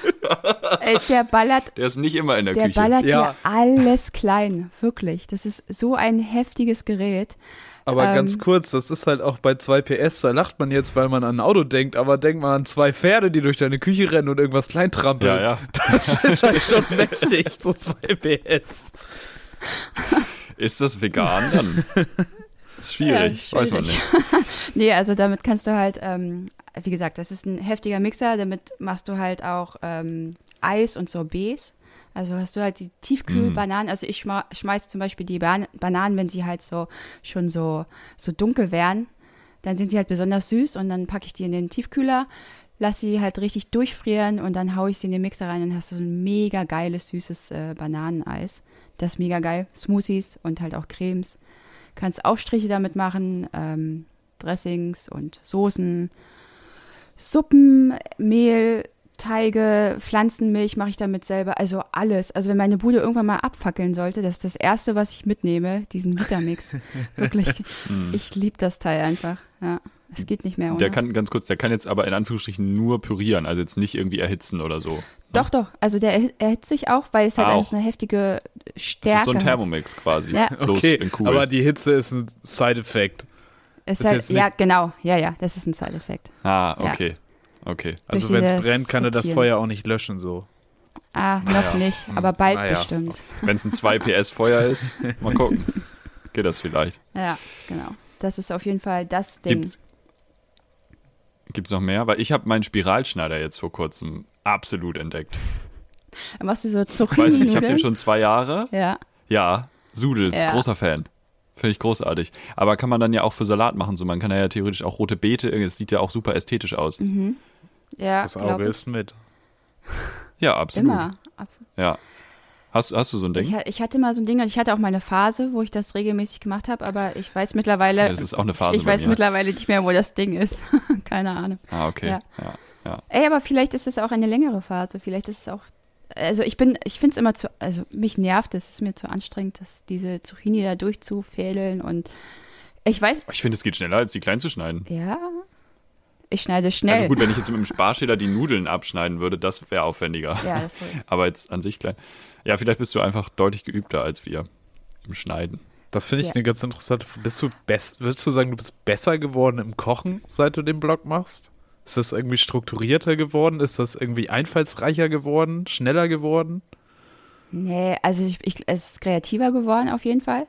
äh, der ballert, Der ist nicht immer in der, der Küche. ballert Ja. hier alles klein. Wirklich. Das ist so ein heftiges Gerät. Aber Ähm. ganz kurz, das ist halt auch bei 2 PS, da lacht man jetzt, weil man an ein Auto denkt, aber denkt man an zwei Pferde, die durch deine Küche rennen und irgendwas kleintrampeln. Ja, ja. Das ist halt schon [laughs] mächtig, so 2 PS. Ist das vegan dann? [laughs] ist schwierig, Ja, weiß man nicht. [laughs] Nee, also damit kannst du halt, ähm, wie gesagt, das ist ein heftiger Mixer, damit machst du halt auch ähm, Eis und Sorbets. Also hast du halt die Tiefkühlbananen. Also ich schma schmeiß zum Beispiel die Ban Bananen, wenn sie halt so schon so, so dunkel wären, dann sind sie halt besonders süß und dann packe ich die in den Tiefkühler, lass sie halt richtig durchfrieren und dann haue ich sie in den Mixer rein und hast du so ein mega geiles, süßes äh, Bananeneis. Das ist mega geil. Smoothies und halt auch Cremes. Kannst Aufstriche damit machen, ähm, Dressings und Soßen, Suppen, Mehl, Teige, Pflanzenmilch mache ich damit selber, also alles. Also wenn meine Bude irgendwann mal abfackeln sollte, das ist das Erste, was ich mitnehme, diesen Vitamix. [laughs] Wirklich, ich liebe das Teil einfach. Ja, es geht nicht mehr ohne. Der kann, ganz kurz, der kann jetzt aber in Anführungsstrichen nur pürieren, also jetzt nicht irgendwie erhitzen oder so. doch, doch, also der erhi- erhitzt sich auch, weil es halt Auch. alles eine heftige Das Stärke ist so ein hat. Thermomix quasi. Ja. Bloß Okay, in cool. aber die Hitze ist ein Side-Effekt. Halt, ja, genau, ja, ja, das ist ein Side-Effekt. ah, Ja. okay. Okay. Also wenn es brennt, kann er das. Feuer auch nicht löschen so. Ah, noch Naja. nicht, aber bald Naja. bestimmt. [laughs] Wenn es ein 2 PS Feuer ist, mal gucken. [laughs] Geht das vielleicht. Ja, genau. Das ist auf jeden Fall das Ding. Gibt's, gibt's noch mehr? Weil ich habe meinen Spiralschneider jetzt vor kurzem absolut entdeckt. Dann machst du so Ich weiß nicht, ich habe den schon zwei Jahre. Ja, Ja, Sudels, Ja. großer Fan. Finde ich großartig. Aber kann man dann ja auch für Salat machen. So, man kann ja theoretisch auch rote Beete, es sieht ja auch super ästhetisch aus. Mhm. ja, Das Auge ich. ist mit. Ja, absolut. Immer. Abs- Ja. Hast, hast du so ein Ich, Ding? ha- ich hatte mal so ein Ding und ich hatte auch mal eine Phase, wo ich das regelmäßig gemacht habe, aber ich weiß mittlerweile, Ja, das ist auch eine Phase ich weiß mir. mittlerweile nicht mehr, wo das Ding ist. [laughs] Keine Ahnung. Ah, okay. Ja. Ja. Ja. Ey, aber vielleicht ist es auch eine längere Phase. Vielleicht ist es auch. Also ich bin, ich finde es immer zu, also mich nervt es, es ist mir zu anstrengend, dass diese Zucchini da durchzufädeln und ich weiß, Ich finde, es geht schneller, als die klein zu schneiden. ja, ich schneide schnell. Also gut, wenn ich jetzt mit dem Sparschäler die Nudeln abschneiden würde, das wäre aufwendiger. ja, das [laughs] Aber jetzt an sich klein. Ja, vielleicht bist du einfach deutlich geübter als wir im Schneiden. Das finde ich Ja. eine ganz interessante. Bist du best, würdest du sagen, du bist besser geworden im Kochen, seit du den Blog machst? Ist das irgendwie strukturierter geworden? Ist das irgendwie einfallsreicher geworden? Schneller geworden? nee, also ich, ich, es ist kreativer geworden auf jeden Fall.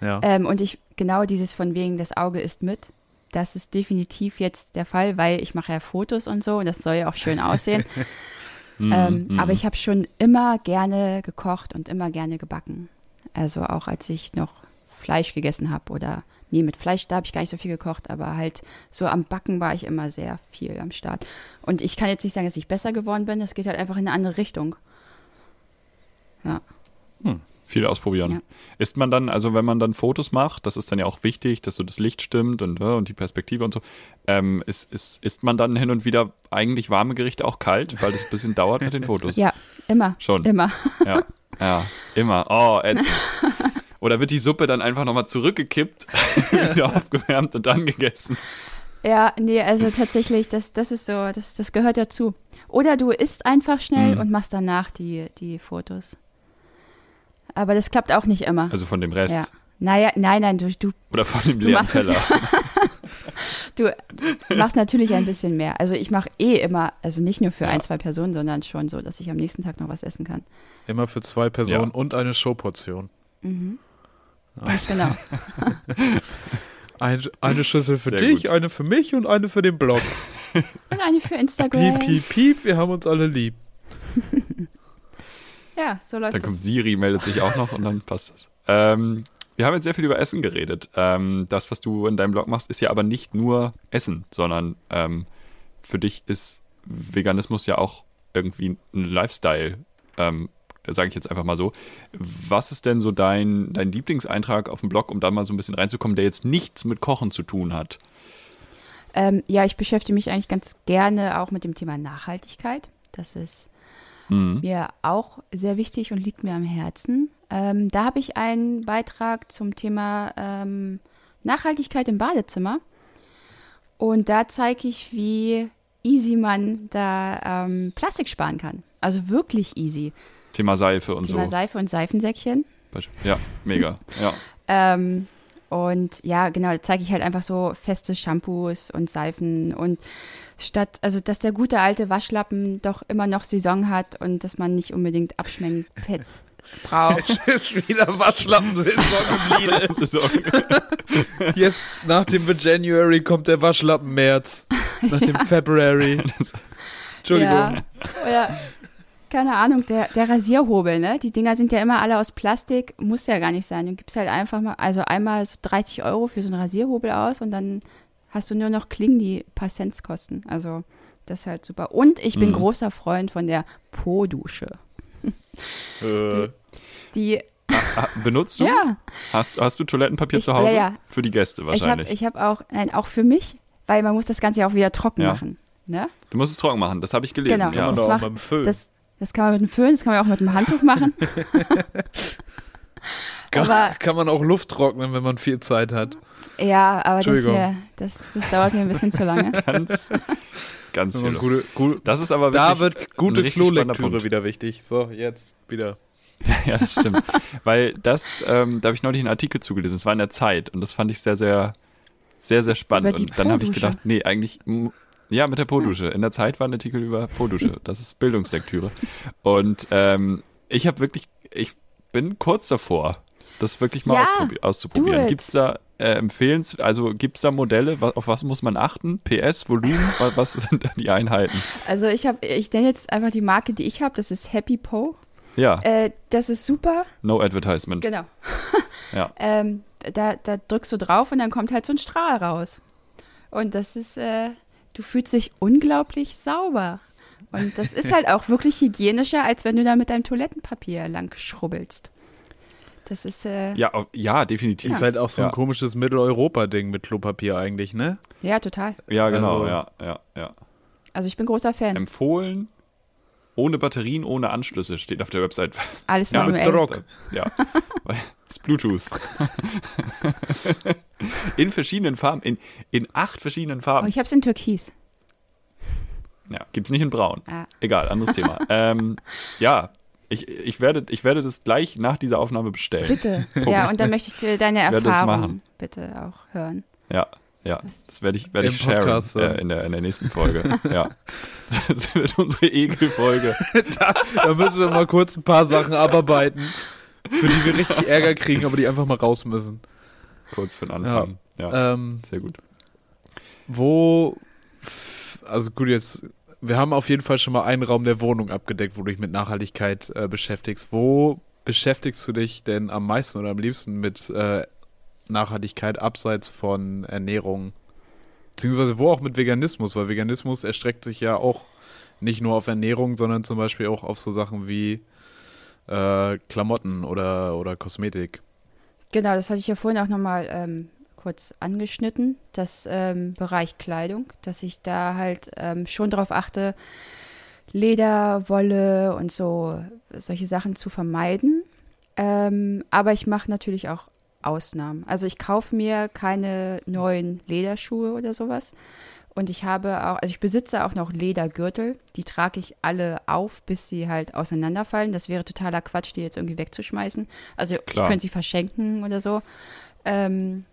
Ja. Ähm, und ich, genau dieses von wegen, das Auge ist mit, das ist definitiv jetzt der Fall, weil ich mache ja Fotos und so und das soll ja auch schön aussehen. [laughs] ähm, Mhm. Aber ich habe schon immer gerne gekocht und immer gerne gebacken. Also auch als ich noch Fleisch gegessen habe oder, nee, mit Fleisch, da habe ich gar nicht so viel gekocht, aber halt so am Backen war ich immer sehr viel am Start. Und ich kann jetzt nicht sagen, dass ich besser geworden bin, das geht halt einfach in eine andere Richtung. Ja. Viel ausprobieren. Ja. Ist man dann, also wenn man dann Fotos macht, das ist dann ja auch wichtig, dass so das Licht stimmt und, äh, und die Perspektive und so, ähm, ist, ist, isst man dann hin und wieder eigentlich warme Gerichte auch kalt, weil das ein bisschen [laughs] dauert mit den Fotos? Ja, immer. Schon. Immer. Ja, ja, immer. Oh, ätzend. [laughs] Oder wird die Suppe dann einfach nochmal zurückgekippt, [laughs] wieder aufgewärmt und dann gegessen? Ja, nee, also tatsächlich, das, das ist so, das, das gehört dazu. Oder du isst einfach schnell Mhm. und machst danach die, die Fotos. Aber das klappt auch nicht immer. Also von dem Rest. ja. Naja, nein, nein, du, du, Oder von dem leeren Teller. [laughs] du machst natürlich ein bisschen mehr. Also ich mache eh immer, also nicht nur für Ja. ein, zwei Personen, sondern schon so, dass ich am nächsten Tag noch was essen kann. Immer für zwei Personen Ja. und eine Showportion. Mhm. Ganz genau. [laughs] Ein, eine Schüssel für Sehr dich, gut. eine für mich und eine für den Blog. Und eine für Instagram. Piep, piep, piep, wir haben uns alle lieb. [laughs] Ja, so läuft Dann kommt das. Siri, meldet sich auch noch und dann passt das. Ähm, wir haben jetzt sehr viel über Essen geredet. Ähm, das, was du in deinem Blog machst, ist ja aber nicht nur Essen, sondern ähm, für dich ist Veganismus ja auch irgendwie ein Lifestyle. Ähm, Sage ich jetzt einfach mal so. Was ist denn so dein, dein Lieblingseintrag auf dem Blog, um da mal so ein bisschen reinzukommen, der jetzt nichts mit Kochen zu tun hat? Ähm, ja, ich beschäftige mich eigentlich ganz gerne auch mit dem Thema Nachhaltigkeit. Das ist Mhm. mir auch sehr wichtig und liegt mir am Herzen. Ähm, da habe ich einen Beitrag zum Thema ähm, Nachhaltigkeit im Badezimmer. Und da zeige ich, wie easy man da ähm, Plastik sparen kann. Also wirklich easy. Thema Seife und Thema so. Seife und Seifensäckchen. Ja, mega. Ja. [laughs] Ähm, Und ja, genau, da zeige ich halt einfach so feste Shampoos und Seifen und statt, also dass der gute alte Waschlappen doch immer noch Saison hat und dass man nicht unbedingt Abschmenkpad braucht. [laughs] Es ist wieder Waschlappen-Saison. [laughs] Saison. [laughs] Jetzt nach dem January kommt der Waschlappen-März. Nach dem February. Entschuldigung. Ja, ja. Keine Ahnung, der, der Rasierhobel, ne? Die Dinger sind ja immer alle aus Plastik, muss ja gar nicht sein. Du gibst halt einfach mal, also einmal so 30 Euro für so einen Rasierhobel aus und dann hast du nur noch Klingen, die paar Cents kosten. Also das ist halt super. Und ich bin Mhm. großer Freund von der Po-Dusche. [laughs] Äh, Die, Ah, benutzt du? ja, Hast, hast du Toilettenpapier Ich- zu Hause? ja, ja. Für die Gäste ich habe wahrscheinlich. ich hab auch, nein, auch für mich, weil man muss das Ganze ja auch wieder trocken Ja. machen. Ne? du musst es trocken machen, das habe ich gelesen. Genau. Ja. und das auch macht- beim Föhn. Das, das kann man mit dem Föhn, das kann man auch mit dem Handtuch machen. [laughs] [laughs] kann, aber- kann man auch Luft trocknen, wenn man viel Zeit hat. Ja, aber das, mir, das, das dauert mir ein bisschen zu lange. [laughs] Ganz, ganz viel. gute, gute, Das ist aber da wird gute Klolektüre wieder wichtig. So, jetzt wieder. [laughs] Ja, das stimmt. Weil das, ähm, da habe ich neulich einen Artikel zugelesen, es war in der Zeit und das fand ich sehr, sehr, sehr, sehr spannend. Über die und dann habe ich gedacht, nee, eigentlich, ja, mit der Po-Dusche. In der Zeit war ein Artikel über Po-Dusche. Das ist Bildungslektüre. Und ähm, ich habe wirklich, ich bin kurz davor, das wirklich mal Ja, auszuprobieren. Gibt es da äh, Empfehlens, also gibt es da Modelle, wa- auf was muss man achten? PS, Volumen, [laughs] wa- was sind da die Einheiten? Also ich habe, ich nenne jetzt einfach die Marke, die ich habe, das ist Happy Po. Ja, Äh, das ist super. no advertisement. Genau. [laughs] Ja. Ähm, da, da drückst du drauf und dann kommt halt so ein Strahl raus. Und das ist, äh, du fühlst dich unglaublich sauber. Und das ist [laughs] halt auch wirklich hygienischer, als wenn du da mit deinem Toilettenpapier lang schrubbelst. Das ist, äh, ja. Ja, auf, ja, definitiv. Ist halt auch so ein Ja. komisches Mitteleuropa-Ding mit Klopapier eigentlich, ne? total. Ja, genau, Also- ja, ja, ja. Also ich bin großer Fan. Empfohlen, ohne Batterien, ohne Anschlüsse, steht auf der Website. Alles Ja, Mit manuell. Druck. Ja, [laughs] ist Bluetooth. [laughs] in verschiedenen Farben, in, in acht verschiedenen Oh, Farben. ich habe es in Türkis. Ja, gibt's nicht in braun. Ah. Egal, anderes Thema. ähm, ja, ich, ich, werde, ich werde das gleich nach dieser Aufnahme bestellen. Bitte. [laughs] ja, und dann möchte ich äh, [laughs] deine Erfahrung machen. bitte auch hören. Ja, ja, das werde ich, werde Im ich sharen äh, in, der, in der nächsten Folge. ja. [laughs] Das wird unsere Ekelfolge. Da müssen wir mal kurz ein paar Sachen abarbeiten, für die wir richtig Ärger kriegen, aber die einfach mal raus müssen. Kurz für den Anfang. Ja, Ähm, sehr gut. wo, also gut, jetzt, wir haben auf jeden Fall schon mal einen Raum der Wohnung abgedeckt, wo du dich mit Nachhaltigkeit äh, beschäftigst. Wo beschäftigst du dich denn am meisten oder am liebsten mit äh, Nachhaltigkeit abseits von Ernährung? Beziehungsweise wo auch mit Veganismus, weil Veganismus erstreckt sich ja auch nicht nur auf Ernährung, sondern zum Beispiel auch auf so Sachen wie äh, Klamotten oder, oder Kosmetik. Genau, das hatte ich ja vorhin auch nochmal ähm, kurz angeschnitten, das ähm, Bereich Kleidung, dass ich da halt ähm, schon darauf achte, Leder, Wolle und so solche Sachen zu vermeiden. Ähm, aber ich mache natürlich auch Ausnahmen. Also ich kaufe mir keine neuen Lederschuhe oder sowas. Und ich habe auch, also ich besitze auch noch Ledergürtel. Die trage ich alle auf, bis sie halt auseinanderfallen. Das wäre totaler Quatsch, die jetzt irgendwie wegzuschmeißen. Also Klar. ich könnte sie verschenken oder so. Ähm,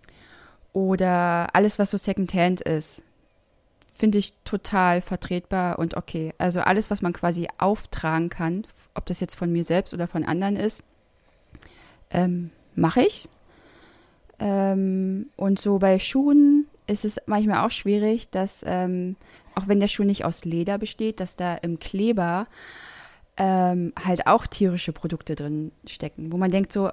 oder alles, was so Secondhand ist, finde ich total vertretbar und okay. Also alles, was man quasi auftragen kann, ob das jetzt von mir selbst oder von anderen ist, ähm, mache ich. Ähm, und so bei Schuhen ist es manchmal auch schwierig, dass, ähm, auch wenn der Schuh nicht aus Leder besteht, dass da im Kleber ähm, halt auch tierische Produkte drin stecken, wo man denkt so,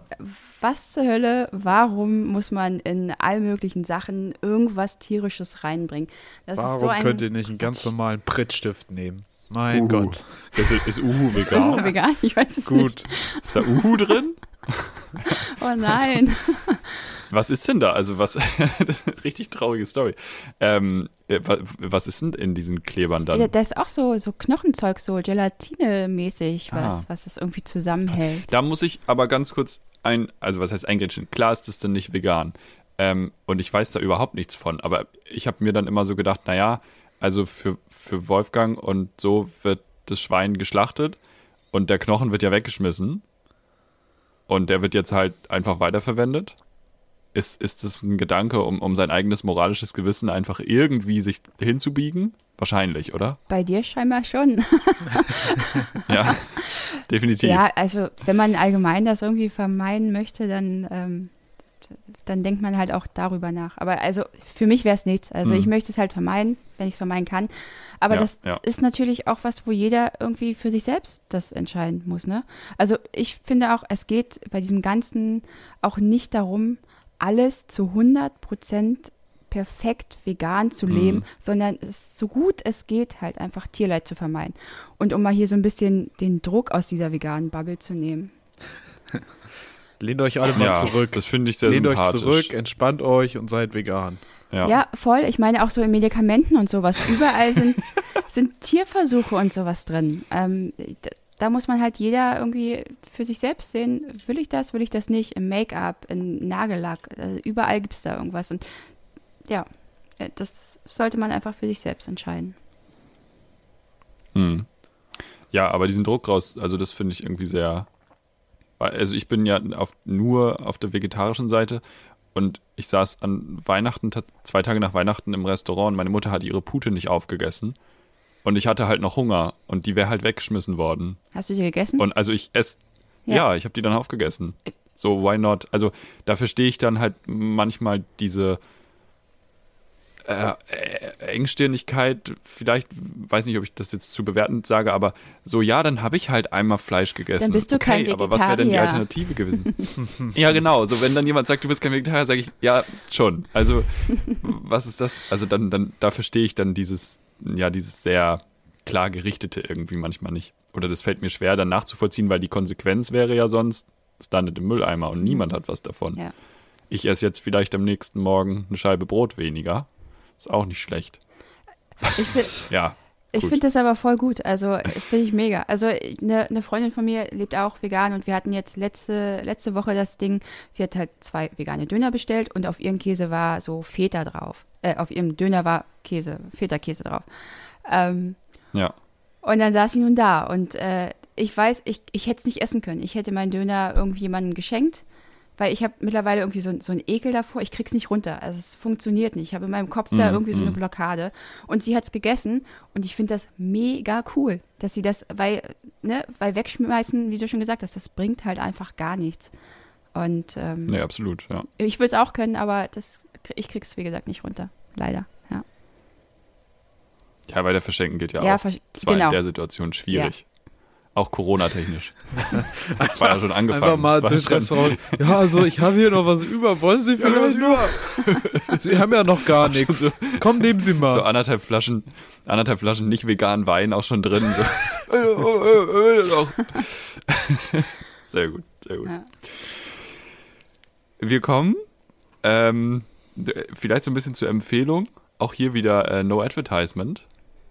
was zur Hölle, warum muss man in all möglichen Sachen irgendwas tierisches reinbringen? Das ist Warum so ein könnt ihr nicht einen ganz normalen Prittstift nehmen? Mein Uhu. Gott. Ist, ist Uhu vegan? vegan, ich weiß es nicht. Gut. Ist da Uhu drin? [laughs] Oh nein. Was ist denn da? Also was, [laughs] das ist eine richtig traurige Story. Ähm, äh, wa- was ist denn in diesen Klebern dann? Ja, da ist auch so, so Knochenzeug, so Gelatine-mäßig, was, Ah. was das irgendwie zusammenhält. Da muss ich aber ganz kurz ein, also was heißt eingrätschen? Klar ist das dann nicht vegan. Ähm, und ich weiß da überhaupt nichts von. Aber ich habe mir dann immer so gedacht, naja, also für, für Wolfgang und so wird das Schwein geschlachtet und der Knochen wird ja weggeschmissen. Und der wird jetzt halt einfach weiterverwendet. Ist, ist das ein Gedanke, um, um sein eigenes moralisches Gewissen einfach irgendwie sich hinzubiegen? Wahrscheinlich, oder? Bei dir scheinbar schon. [laughs] ja, definitiv. Ja, also wenn man allgemein das irgendwie vermeiden möchte, dann, ähm, dann denkt man halt auch darüber nach. Aber also für mich wäre es nichts. Also Mhm. ich möchte es halt vermeiden, wenn ich es vermeiden kann. Aber Ja, das ja. ist natürlich auch was, wo jeder irgendwie für sich selbst das entscheiden muss. Ne? Also ich finde auch, es geht bei diesem Ganzen auch nicht darum, alles zu 100 Prozent perfekt vegan zu leben, Mhm. sondern es, so gut es geht, halt einfach Tierleid zu vermeiden. Und um mal hier so ein bisschen den Druck aus dieser veganen Bubble zu nehmen. [laughs] Lehnt euch alle mal ja, zurück. das finde ich sehr Lehnt euch sympathisch. zurück, entspannt euch und seid vegan. Ja. Ja. voll. Ich meine auch so in Medikamenten und sowas. Überall sind, [laughs] sind Tierversuche und sowas drin. Ähm, da, muss man halt jeder irgendwie für sich selbst sehen, will ich das, will ich das nicht, im Make-up, im Nagellack, äh, überall gibt es da irgendwas. Und ja, äh, das sollte man einfach für sich selbst entscheiden. Hm. Ja, aber diesen Druck raus, also das finde ich irgendwie sehr. Also ich bin ja auf, nur auf der vegetarischen Seite und ich saß an Weihnachten, zwei Tage nach Weihnachten im Restaurant und meine Mutter hat ihre Pute nicht aufgegessen. Und ich hatte halt noch Hunger und die wäre halt weggeschmissen worden. Hast du sie gegessen? Und also ich esse, Ja. ja, ich habe die dann aufgegessen. So, why not? Also da verstehe ich dann halt manchmal diese äh, äh, Engstirnigkeit, vielleicht, weiß nicht, ob ich das jetzt zu bewertend sage, aber so, ja, dann habe ich halt einmal Fleisch gegessen. Dann bist du okay, kein aber was wäre denn die Vegetarier. Alternative gewesen? [laughs] [laughs] ja, genau. So, wenn dann jemand sagt, du bist kein Vegetarier, sage ich, ja, schon. Also, [laughs] was ist das? Also dann, dann, da verstehe ich dann dieses, ja, dieses sehr klar gerichtete irgendwie manchmal nicht. Oder das fällt mir schwer, dann nachzuvollziehen, weil die Konsequenz wäre ja sonst, es landet im Mülleimer und niemand hat was davon. ja. Ich esse jetzt vielleicht am nächsten Morgen eine Scheibe Brot weniger. Ist auch nicht schlecht. Ich, find- Ja. Ich finde das aber voll gut. Also finde ich mega. Also eine, eine Freundin von mir lebt auch vegan und wir hatten jetzt letzte, letzte Woche das Ding, sie hat halt zwei vegane Döner bestellt und auf ihren Käse war so Feta drauf. Äh, auf ihrem Döner war Käse, Feta-Käse drauf. Ähm, Ja. und dann saß sie nun da und äh, ich weiß, ich, ich hätte es nicht essen können. Ich hätte meinen Döner irgendwie jemandem geschenkt, weil ich habe mittlerweile irgendwie so, so einen Ekel davor. Ich krieg's nicht runter. Also es funktioniert nicht. Ich habe in meinem Kopf da Mhm, irgendwie so eine mhm. Blockade. Und sie hat's gegessen und ich finde das mega cool, dass sie das, weil, ne, weil wegschmeißen, wie du schon gesagt hast, das bringt halt einfach gar nichts. Und ähm, Nee, absolut, ja. ich würde es auch können, aber das, ich krieg's, wie gesagt, nicht runter. Leider. Ja, Ja, weil der Verschenken geht ja, ja auch. Das war genau. in der Situation schwierig. Auch Corona-technisch. [laughs] Das war ja schon angefangen. Einfach mal durchs Restaurant. Ja, also ich habe hier noch was über. Wollen Sie vielleicht über? Sie haben ja noch gar nichts. Komm, nehmen Sie mal. So anderthalb Flaschen, anderthalb Flaschen nicht veganen Wein auch schon drin. So. [laughs] sehr gut, sehr gut. Ja. Wir kommen ähm, vielleicht so ein bisschen zur Empfehlung. Auch hier wieder äh, No Advertisement.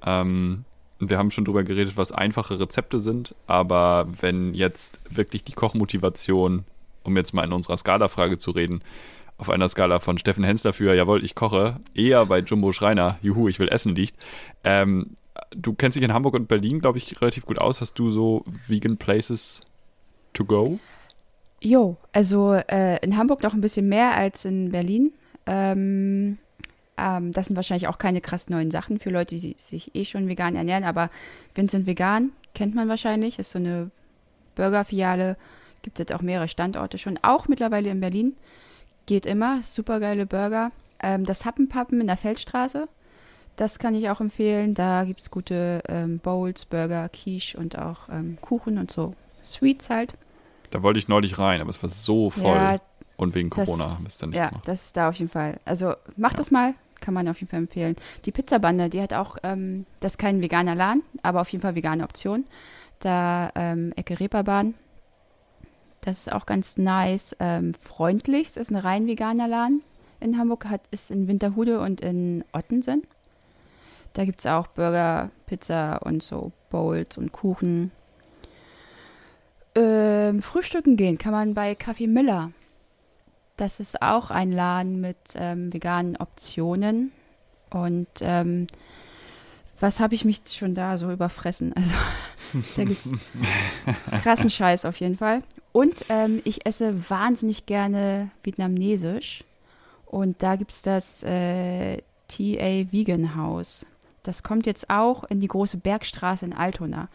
Ähm, wir haben schon drüber geredet, was einfache Rezepte sind, aber wenn jetzt wirklich die Kochmotivation, um jetzt mal in unserer Skala-Frage zu reden, auf einer Skala von Steffen Hensler für, jawohl, ich koche, eher bei Jumbo Schreiner, juhu, ich will essen liegt. Ähm, du kennst dich in Hamburg und Berlin, glaube ich, relativ gut aus. Hast du so Vegan Places to go? Jo, also äh, in Hamburg noch ein bisschen mehr als in Berlin. Ähm, ähm, das sind wahrscheinlich auch keine krass neuen Sachen für Leute, die sich eh schon vegan ernähren, aber Vincent Vegan kennt man wahrscheinlich, ist so eine Burgerfiliale, gibt es jetzt auch mehrere Standorte schon, auch mittlerweile in Berlin. Geht immer, super geile Burger. Ähm, das Happenpappen in der Feldstraße, das kann ich auch empfehlen. Da gibt es gute ähm, Bowls, Burger, Quiche und auch ähm, Kuchen und so. Sweets halt. Da wollte ich neulich rein, aber es war so voll. Ja, und wegen das- Corona haben wir es dann nicht ja, gemacht. das ist da auf jeden Fall. Also macht das mal, kann man auf jeden Fall empfehlen. Die Pizzabande, die hat auch, ähm, das ist kein veganer Laden, aber auf jeden Fall vegane Option. Da ähm, Ecke Reeperbahn. Das ist auch ganz nice. Ähm, freundlichst ist ein rein veganer Laden in Hamburg, hat, ist in Winterhude und in Ottensen. Da gibt es auch Burger, Pizza und so Bowls und Kuchen. Ähm, frühstücken gehen kann man bei Kaffee Miller. Das ist auch ein Laden mit ähm, veganen Optionen. Und ähm, was habe ich mich schon da so überfressen? Also [laughs] da gibt es [laughs] krassen Scheiß auf jeden Fall. Und ähm, ich esse wahnsinnig gerne vietnamesisch. Und da gibt es das äh, TA Vegan House. Das kommt jetzt auch in die große Bergstraße in Altona.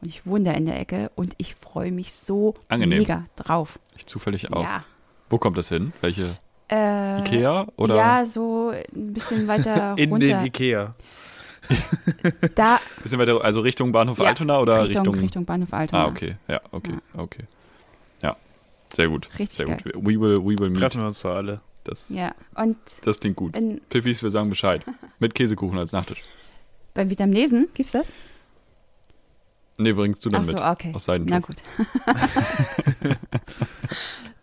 Und ich wohne da in der Ecke und ich freue mich so Angenehm. mega drauf. Ich zufällig auch. Ja. Wo kommt das hin? Welche? Äh, Ikea? Oder? Ja, so ein bisschen weiter [laughs] In runter. den Ikea. [laughs] da [laughs] Bisschen weiter, also Richtung Bahnhof Ja, Altona oder Richtung, Richtung? Richtung Bahnhof Altona. Ah, okay. Ja, okay, okay. Ja, sehr gut. Richtig sehr geil. gut. We will, we will meet. Treffen wir uns da alle. Das, Ja, und das klingt gut. in, Piffis, wir sagen Bescheid. Mit Käsekuchen als Nachtisch. beim Vietnamesen gibt's das? Nee, bringst du dann Ach so, mit. okay. Aus Seidentuch. Na gut.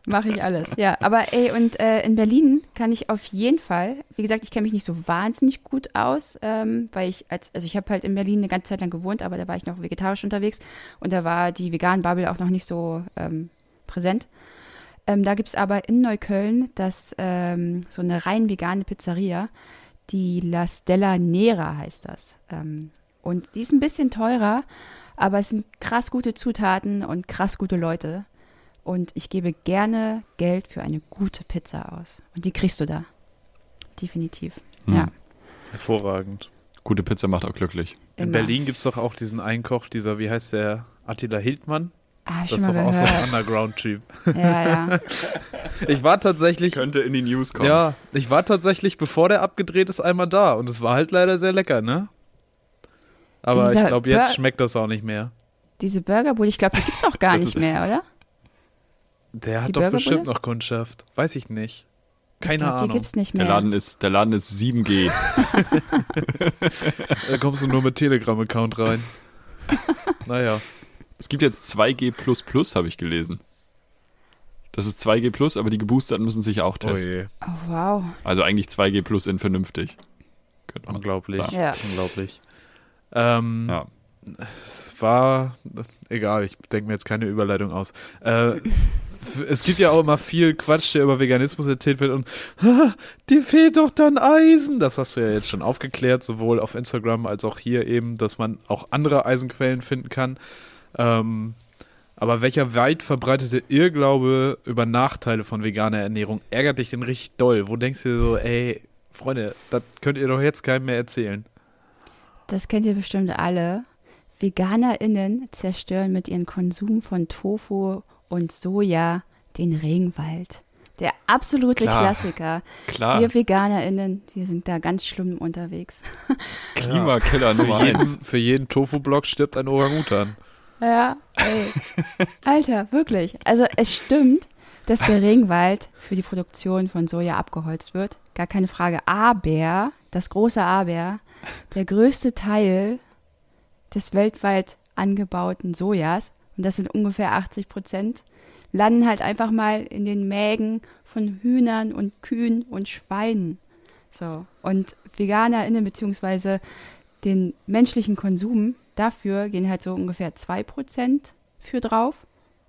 Mache ich alles. Ja, aber ey, und äh, in Berlin kann ich auf jeden Fall, wie gesagt, ich kenne mich nicht so wahnsinnig gut aus, ähm, weil ich als, also ich habe halt in Berlin eine ganze Zeit lang gewohnt, aber da war ich noch vegetarisch unterwegs und da war die vegan Bubble auch noch nicht so ähm, präsent. Ähm, da gibt es aber in Neukölln das, ähm, so eine rein vegane Pizzeria, die La Stella Nera heißt das. Ähm, und die ist ein bisschen teurer, aber es sind krass gute Zutaten und krass gute Leute. Und ich gebe gerne Geld für eine gute Pizza aus. Und die kriegst du da. Definitiv. Hm. Ja. Hervorragend. Gute Pizza macht auch glücklich. In Immer. Berlin gibt es doch auch diesen Einkoch, dieser, wie heißt der? Attila Hildmann? Ah, Das ist doch auch so ein. Underground-Typ. Ja, ja. [laughs] Ich war tatsächlich, Könnte in die News kommen. ja, ich war tatsächlich, bevor der abgedreht ist, einmal da. Und es war halt leider sehr lecker, ne? Aber Dieser ich glaube, jetzt Bur- schmeckt das auch nicht mehr. Diese Burgerbude, ich glaube, die gibt's auch gar nicht mehr, oder? Der hat doch bestimmt noch Kundschaft. Weiß ich nicht. Keine ich glaub, Ahnung. Die gibt's nicht Der mehr. Laden ist, der Laden ist 7G. [laughs] Da kommst du nur mit Telegram-Account rein. [laughs] naja. es gibt jetzt 2G, habe ich gelesen. Das ist 2G, aber die Geboosterten müssen sich auch Oh testen. je. oh, wow. Also eigentlich 2G in vernünftig. Unglaublich. Ja. Unglaublich. Ähm, Ja. Es war, egal, ich denke mir jetzt keine Überleitung aus. Äh, es gibt ja auch immer viel Quatsch, der über Veganismus erzählt wird und "Ah, dir fehlt doch dann Eisen. Das hast du ja jetzt schon aufgeklärt, sowohl auf Instagram als auch hier eben, dass man auch andere Eisenquellen finden kann. Ähm, aber welcher weit verbreitete Irrglaube über Nachteile von veganer Ernährung ärgert dich denn richtig doll? Wo denkst du dir so, ey, Freunde, das könnt ihr doch jetzt keinem mehr erzählen? Das kennt ihr bestimmt alle. VeganerInnen zerstören mit ihrem Konsum von Tofu und Soja den Regenwald. Der absolute Klar. Klassiker. Klar, Wir VeganerInnen, wir sind da ganz schlimm unterwegs. [laughs] Klimakiller Nummer Für jeden, 1. für jeden Tofu-Block stirbt ein Orang-Utan. Ja, ey. Alter, wirklich. Also es stimmt, dass der Regenwald für die Produktion von Soja abgeholzt wird. Gar keine Frage. Aber, das große Aber, der größte Teil des weltweit angebauten Sojas, und das sind ungefähr 80 Prozent, landen halt einfach mal in den Mägen von Hühnern und Kühen und Schweinen. So. Und VeganerInnen beziehungsweise den menschlichen Konsum, dafür gehen halt so ungefähr 2% für drauf.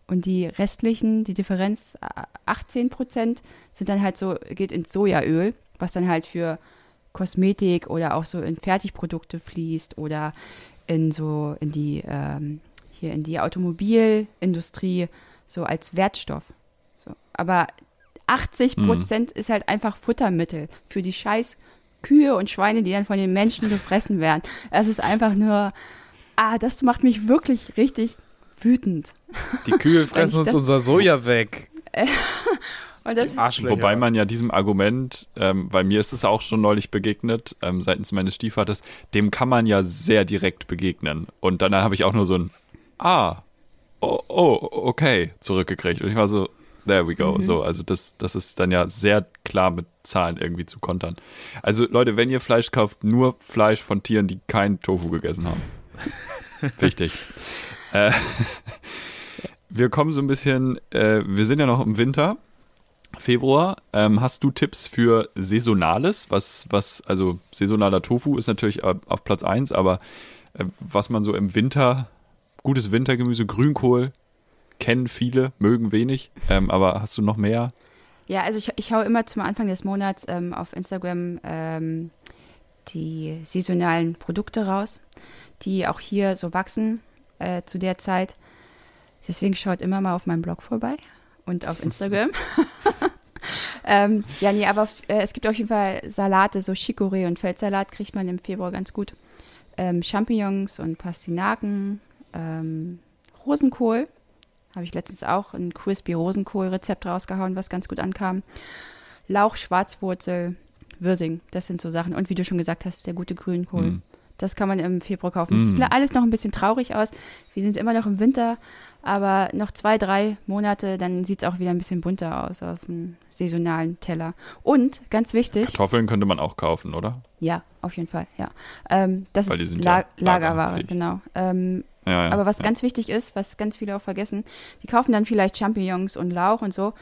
Und die restlichen, die Differenz äh, 18% sind dann halt so, geht ins Sojaöl, was dann halt für Kosmetik oder auch so in Fertigprodukte fließt oder in so, in die, ähm, hier in die Automobilindustrie, so als Wertstoff. So. Aber 80 Prozent ist halt einfach Futtermittel für die scheiß Kühe und Schweine, die dann von den Menschen gefressen werden. Es ist einfach nur, ah, das macht mich wirklich richtig wütend. Die Kühe [laughs] fressen uns das- unser Soja weg. [laughs] Und das. Wobei man ja diesem Argument, ähm, weil mir ist es auch schon neulich begegnet, ähm, seitens meines Stiefvaters, dem kann man ja sehr direkt begegnen. Und dann habe ich auch nur so ein Ah, oh, oh okay, zurückgekriegt. Und ich war so, there we go. So, also das, das ist dann ja sehr klar mit Zahlen irgendwie zu kontern. Also Leute, wenn ihr Fleisch kauft, nur Fleisch von Tieren, die kein Tofu gegessen haben. [laughs] Wichtig. äh, wir kommen so ein bisschen, äh, wir sind ja noch im Winter. Februar. Ähm, hast du Tipps für Saisonales? Was, was, also saisonaler Tofu ist natürlich auf Platz 1, aber äh, was man so im Winter, gutes Wintergemüse, Grünkohl, kennen viele, mögen wenig, ähm, aber hast du noch mehr? Ja, also ich, ich hau immer zum Anfang des Monats ähm, auf Instagram ähm, die saisonalen Produkte raus, die auch hier so wachsen äh, zu der Zeit. Deswegen schaut immer mal auf meinem Blog vorbei und auf Instagram. [laughs] ähm, ja, nee, aber auf, äh, es gibt auf jeden Fall Salate, so Chicorée und Feldsalat kriegt man im Februar ganz gut. Ähm, Champignons und Pastinaken, ähm, Rosenkohl. Habe ich letztens auch ein Crispy Rosenkohl-Rezept rausgehauen, was ganz gut ankam. Lauch, Schwarzwurzel, Würsing, das sind so Sachen. Und wie du schon gesagt hast, der gute Grünkohl. Mm. Das kann man im Februar kaufen. Es mm. sieht alles noch ein bisschen traurig aus. Wir sind immer noch im Winter, aber noch zwei, drei Monate, dann sieht es auch wieder ein bisschen bunter aus auf dem saisonalen Teller. Und ganz wichtig. Kartoffeln könnte man auch kaufen, oder? Ja, auf jeden Fall, ja. Ähm, das Weil ist La ja Lagerware, genau. Ähm, ja, ja, aber was ganz wichtig ist, was ganz viele auch vergessen, die kaufen dann vielleicht Champignons und Lauch und so,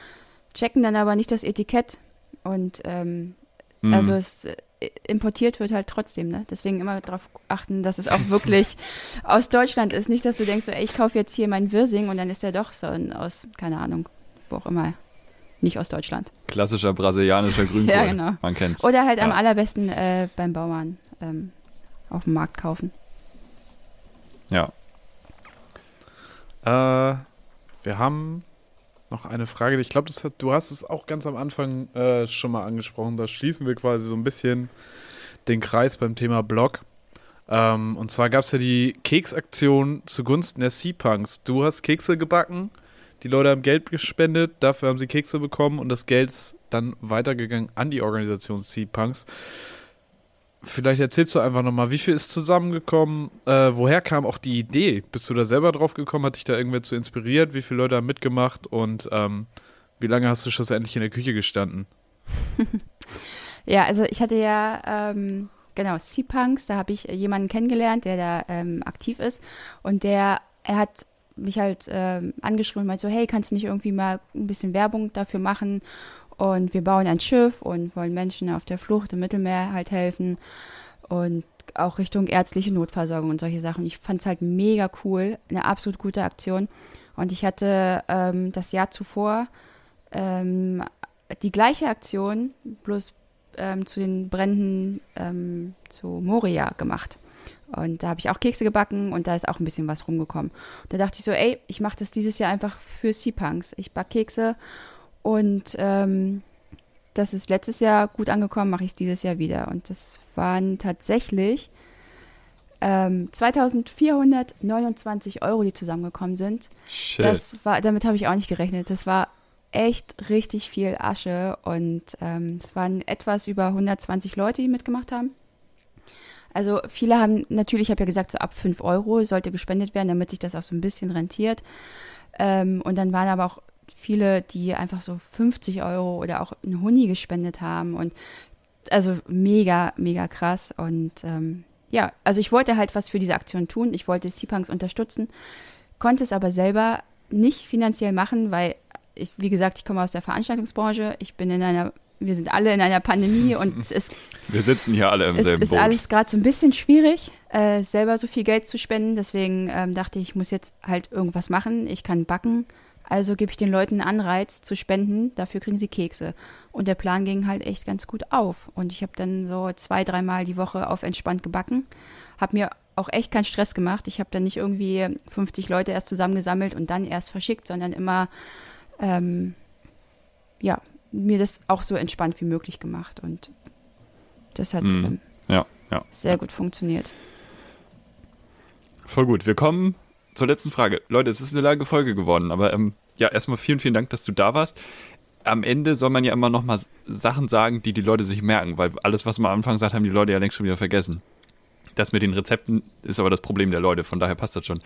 checken dann aber nicht das Etikett und ähm, mhm. also es äh, importiert wird halt trotzdem, ne? Deswegen immer darauf achten, dass es auch wirklich [laughs] aus Deutschland ist. Nicht, dass du denkst, so, ey, ich kaufe jetzt hier meinen Wirsing und dann ist der doch so aus, keine Ahnung, wo auch immer. Nicht aus Deutschland. Klassischer brasilianischer [laughs] Grünkohl. ja, genau. Man kennt's. Oder halt ja. am allerbesten äh, beim Bauern ähm, auf dem Markt kaufen. Ja. Äh, wir haben noch eine Frage. Ich glaube, du hast es auch ganz am Anfang äh, schon mal angesprochen. Da schließen wir quasi so ein bisschen den Kreis beim Thema Blog. Ähm, und zwar gab es ja die Keksaktion zugunsten der Sea-Punks. Du hast Kekse gebacken, die Leute haben Geld gespendet, dafür haben sie Kekse bekommen und das Geld ist dann weitergegangen an die Organisation Sea-Punks. Vielleicht erzählst du einfach nochmal, wie viel ist zusammengekommen? Äh, woher kam auch die Idee? Bist du da selber drauf gekommen? Hat dich da irgendwer zu inspiriert? Wie viele Leute haben mitgemacht? Und ähm, wie lange hast du schlussendlich in der Küche gestanden? [laughs] ja, also ich hatte ja, ähm, genau, Sea-Punks, da habe ich jemanden kennengelernt, der da ähm, aktiv ist. Und der, er hat mich halt ähm, angeschrieben und meinte so, hey, kannst du nicht irgendwie mal ein bisschen Werbung dafür machen? Und wir bauen ein Schiff und wollen Menschen auf der Flucht im Mittelmeer halt helfen und auch Richtung ärztliche Notversorgung und solche Sachen. Ich fand es halt mega cool, eine absolut gute Aktion. Und ich hatte ähm, das Jahr zuvor ähm, die gleiche Aktion, bloß ähm, zu den Bränden ähm, zu Moria gemacht. Und da habe ich auch Kekse gebacken und da ist auch ein bisschen was rumgekommen. Und da dachte ich so, ey, ich mache das dieses Jahr einfach für Sea-Punks. Ich backe Kekse und ähm, das ist letztes Jahr gut angekommen, mache ich es dieses Jahr wieder. Und das waren tatsächlich ähm, 2429 Euro, die zusammengekommen sind. Shit. Das war, damit habe ich auch nicht gerechnet. Das war echt richtig viel Asche und ähm, es waren etwas über 120 Leute, die mitgemacht haben. Also viele haben natürlich, ich habe ja gesagt, so ab 5 Euro sollte gespendet werden, damit sich das auch so ein bisschen rentiert. Ähm, und dann waren aber auch viele, die einfach so 50 Euro oder auch einen Huni gespendet haben und also mega, mega krass und ähm, ja, also ich wollte halt was für diese Aktion tun. Ich wollte Sipangs unterstützen, konnte es aber selber nicht finanziell machen, weil ich, wie gesagt, ich komme aus der Veranstaltungsbranche. Ich bin in einer, wir sind alle in einer Pandemie [laughs] und es ist. Wir sitzen hier alle im es selben ist Boot. alles gerade so ein bisschen schwierig, äh, selber so viel Geld zu spenden. Deswegen ähm, dachte ich, ich muss jetzt halt irgendwas machen. Ich kann backen also gebe ich den Leuten einen Anreiz zu spenden, dafür kriegen sie Kekse. Und der Plan ging halt echt ganz gut auf. Und ich habe dann so zwei, dreimal die Woche auf entspannt gebacken. Habe mir auch echt keinen Stress gemacht. Ich habe dann nicht irgendwie 50 Leute erst zusammengesammelt und dann erst verschickt, sondern immer, ähm, ja, mir das auch so entspannt wie möglich gemacht. Und das hat mm, ja, ja, sehr ja. gut funktioniert. Voll gut. Wir kommen zur letzten Frage. Leute, es ist eine lange Folge geworden, aber ähm, ja, erstmal vielen, vielen Dank, dass du da warst. Am Ende soll man ja immer noch mal Sachen sagen, die die Leute sich merken, weil alles, was man am Anfang sagt, haben die Leute ja längst schon wieder vergessen. Das mit den Rezepten ist aber das Problem der Leute, von daher passt das schon.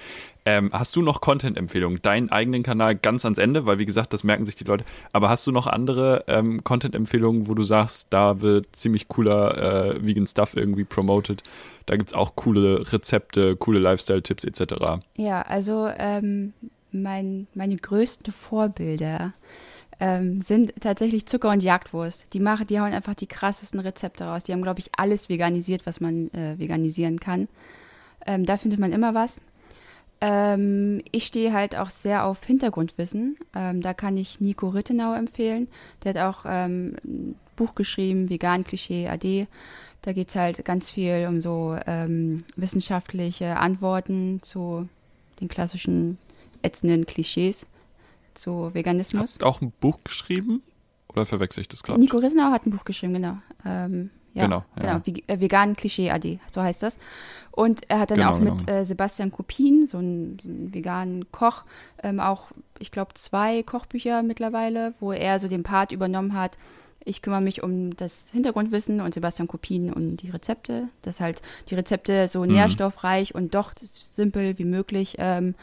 Ähm, hast du noch Content-Empfehlungen? Deinen eigenen Kanal ganz ans Ende, weil wie gesagt, das merken sich die Leute. Aber hast du noch andere ähm, Content-Empfehlungen, wo du sagst, da wird ziemlich cooler äh, Vegan Stuff irgendwie promoted? Da gibt es auch coole Rezepte, coole Lifestyle-Tipps etc. Ja, also ähm, mein, meine größten Vorbilder ähm, sind tatsächlich Zucker und Jagdwurst. Die machen, die hauen einfach die krassesten Rezepte raus. Die haben, glaube ich, alles veganisiert, was man äh, veganisieren kann. Ähm, da findet man immer was. Ähm, ich stehe halt auch sehr auf Hintergrundwissen. Ähm, da kann ich Nico Rittenau empfehlen. Der hat auch ähm, ein Buch geschrieben, Vegan Klischee AD. Da geht es halt ganz viel um so ähm, wissenschaftliche Antworten zu den klassischen ätzenden Klischees zu Veganismus. Hast du auch ein Buch geschrieben? oder verwechsel ich das gerade? Nico Rittenau hat ein Buch geschrieben, genau. Ähm, ja, Genau, ja. genau. Äh, Vegan Klischee AD, so heißt das. Und er hat dann Genau, auch genau. mit äh, Sebastian Kupin, so einen, so einen veganen Koch, ähm, auch, ich glaube, zwei Kochbücher mittlerweile, wo er so den Part übernommen hat. Ich kümmere mich um das Hintergrundwissen und Sebastian Kupin um die Rezepte, dass halt die Rezepte so Mhm. nährstoffreich und doch simpel wie möglich ähm,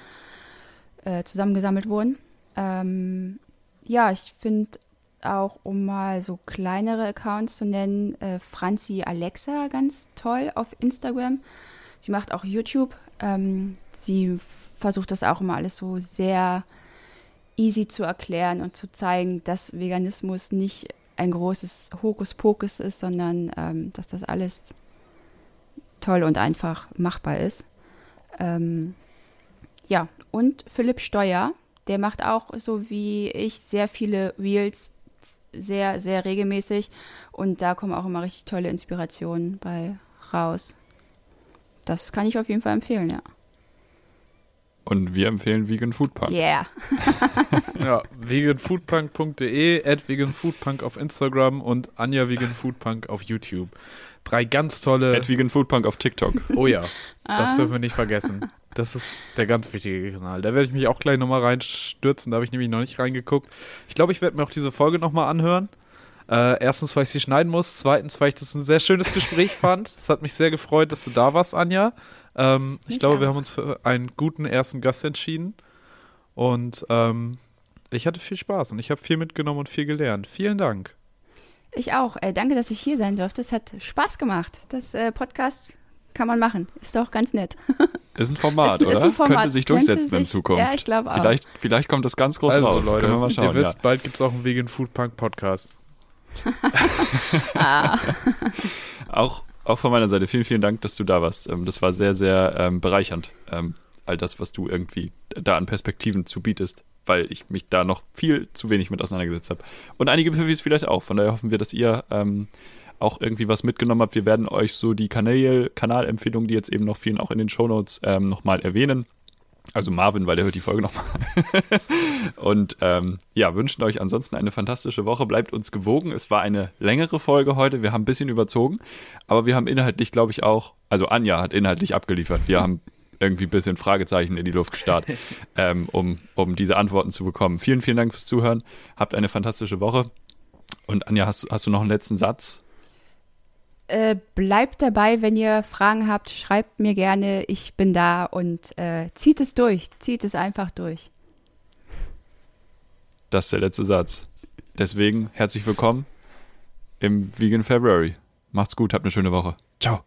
äh, zusammengesammelt wurden. Ähm, ja, ich finde auch, um mal so kleinere Accounts zu nennen, äh, Franzi Alexa ganz toll auf Instagram. Sie macht auch YouTube. Ähm, sie versucht das auch immer alles so sehr easy zu erklären und zu zeigen, dass Veganismus nicht ein großes Hokuspokus ist, sondern ähm, dass das alles toll und einfach machbar ist. Ähm, ja, und Philipp Steuer, der macht auch so wie ich sehr viele Reels sehr, sehr regelmäßig und da kommen auch immer richtig tolle Inspirationen bei raus. Das kann ich auf jeden Fall empfehlen, ja. Und wir empfehlen Vegan Food Punk. Yeah. [laughs] [laughs] Ja, veganfoodpunk.de, at veganfoodpunk auf Instagram und Anja veganfoodpunk auf YouTube. Drei ganz tolle. At Vegan Food Punk auf TikTok. Oh ja, [laughs] das Ah. dürfen wir nicht vergessen. Das ist der ganz wichtige Kanal. Da werde ich mich auch gleich nochmal reinstürzen. Da habe ich nämlich noch nicht reingeguckt. Ich glaube, ich werde mir auch diese Folge nochmal anhören. Äh, erstens, weil ich sie schneiden muss. Zweitens, weil ich das ein sehr schönes Gespräch [laughs] fand. Es hat mich sehr gefreut, dass du da warst, Anja. Ähm, ich Mich glaube, wir auch. haben uns für einen guten ersten Gast entschieden. Und ähm, ich hatte viel Spaß und ich habe viel mitgenommen und viel gelernt. Vielen Dank. Ich auch. Äh, danke, dass ich hier sein durfte. Es hat Spaß gemacht. Das äh, Podcast kann man machen. Ist doch ganz nett. [laughs] Ist ein Format, Ist- ist oder? ein Format. Könnte sich Könnte durchsetzen in sich- Zukunft. ja, ich glaube auch. Vielleicht, vielleicht kommt das ganz groß also, raus. Leute, Können wir mal ihr schauen. wisst, Ja. bald gibt es auch einen Vegan Food Punk Podcast. [laughs] Ah, [laughs] Auch, auch von meiner Seite vielen, vielen Dank, dass du da warst. Ähm, Das war sehr, sehr ähm, bereichernd. Ähm, all das, was du irgendwie da an Perspektiven zu bietest, weil ich mich da noch viel zu wenig mit auseinandergesetzt habe. Und einige Pifis vielleicht auch. Von daher hoffen wir, dass ihr ähm, auch irgendwie was mitgenommen habt. Wir werden euch so die Kanal Kanalempfehlungen, die jetzt eben noch vielen auch in den Shownotes ähm, nochmal erwähnen. Also Marvin, weil der hört die Folge nochmal. [laughs] Und ähm, ja, wünschen euch ansonsten eine fantastische Woche. Bleibt uns gewogen. Es war eine längere Folge heute. Wir haben ein bisschen überzogen, aber wir haben inhaltlich, glaube ich, auch, also Anja hat inhaltlich abgeliefert. Wir haben irgendwie ein bisschen Fragezeichen in die Luft gestarrt, [laughs] ähm, um, um diese Antworten zu bekommen. Vielen, vielen Dank fürs Zuhören. Habt eine fantastische Woche. Und Anja, hast, hast du noch einen letzten Satz? Äh, bleibt dabei, wenn ihr Fragen habt. Schreibt mir gerne. Ich bin da und äh, zieht es durch. Zieht es einfach durch. Das ist der letzte Satz. Deswegen herzlich willkommen im Vegan February. Macht's gut, habt eine schöne Woche. Ciao.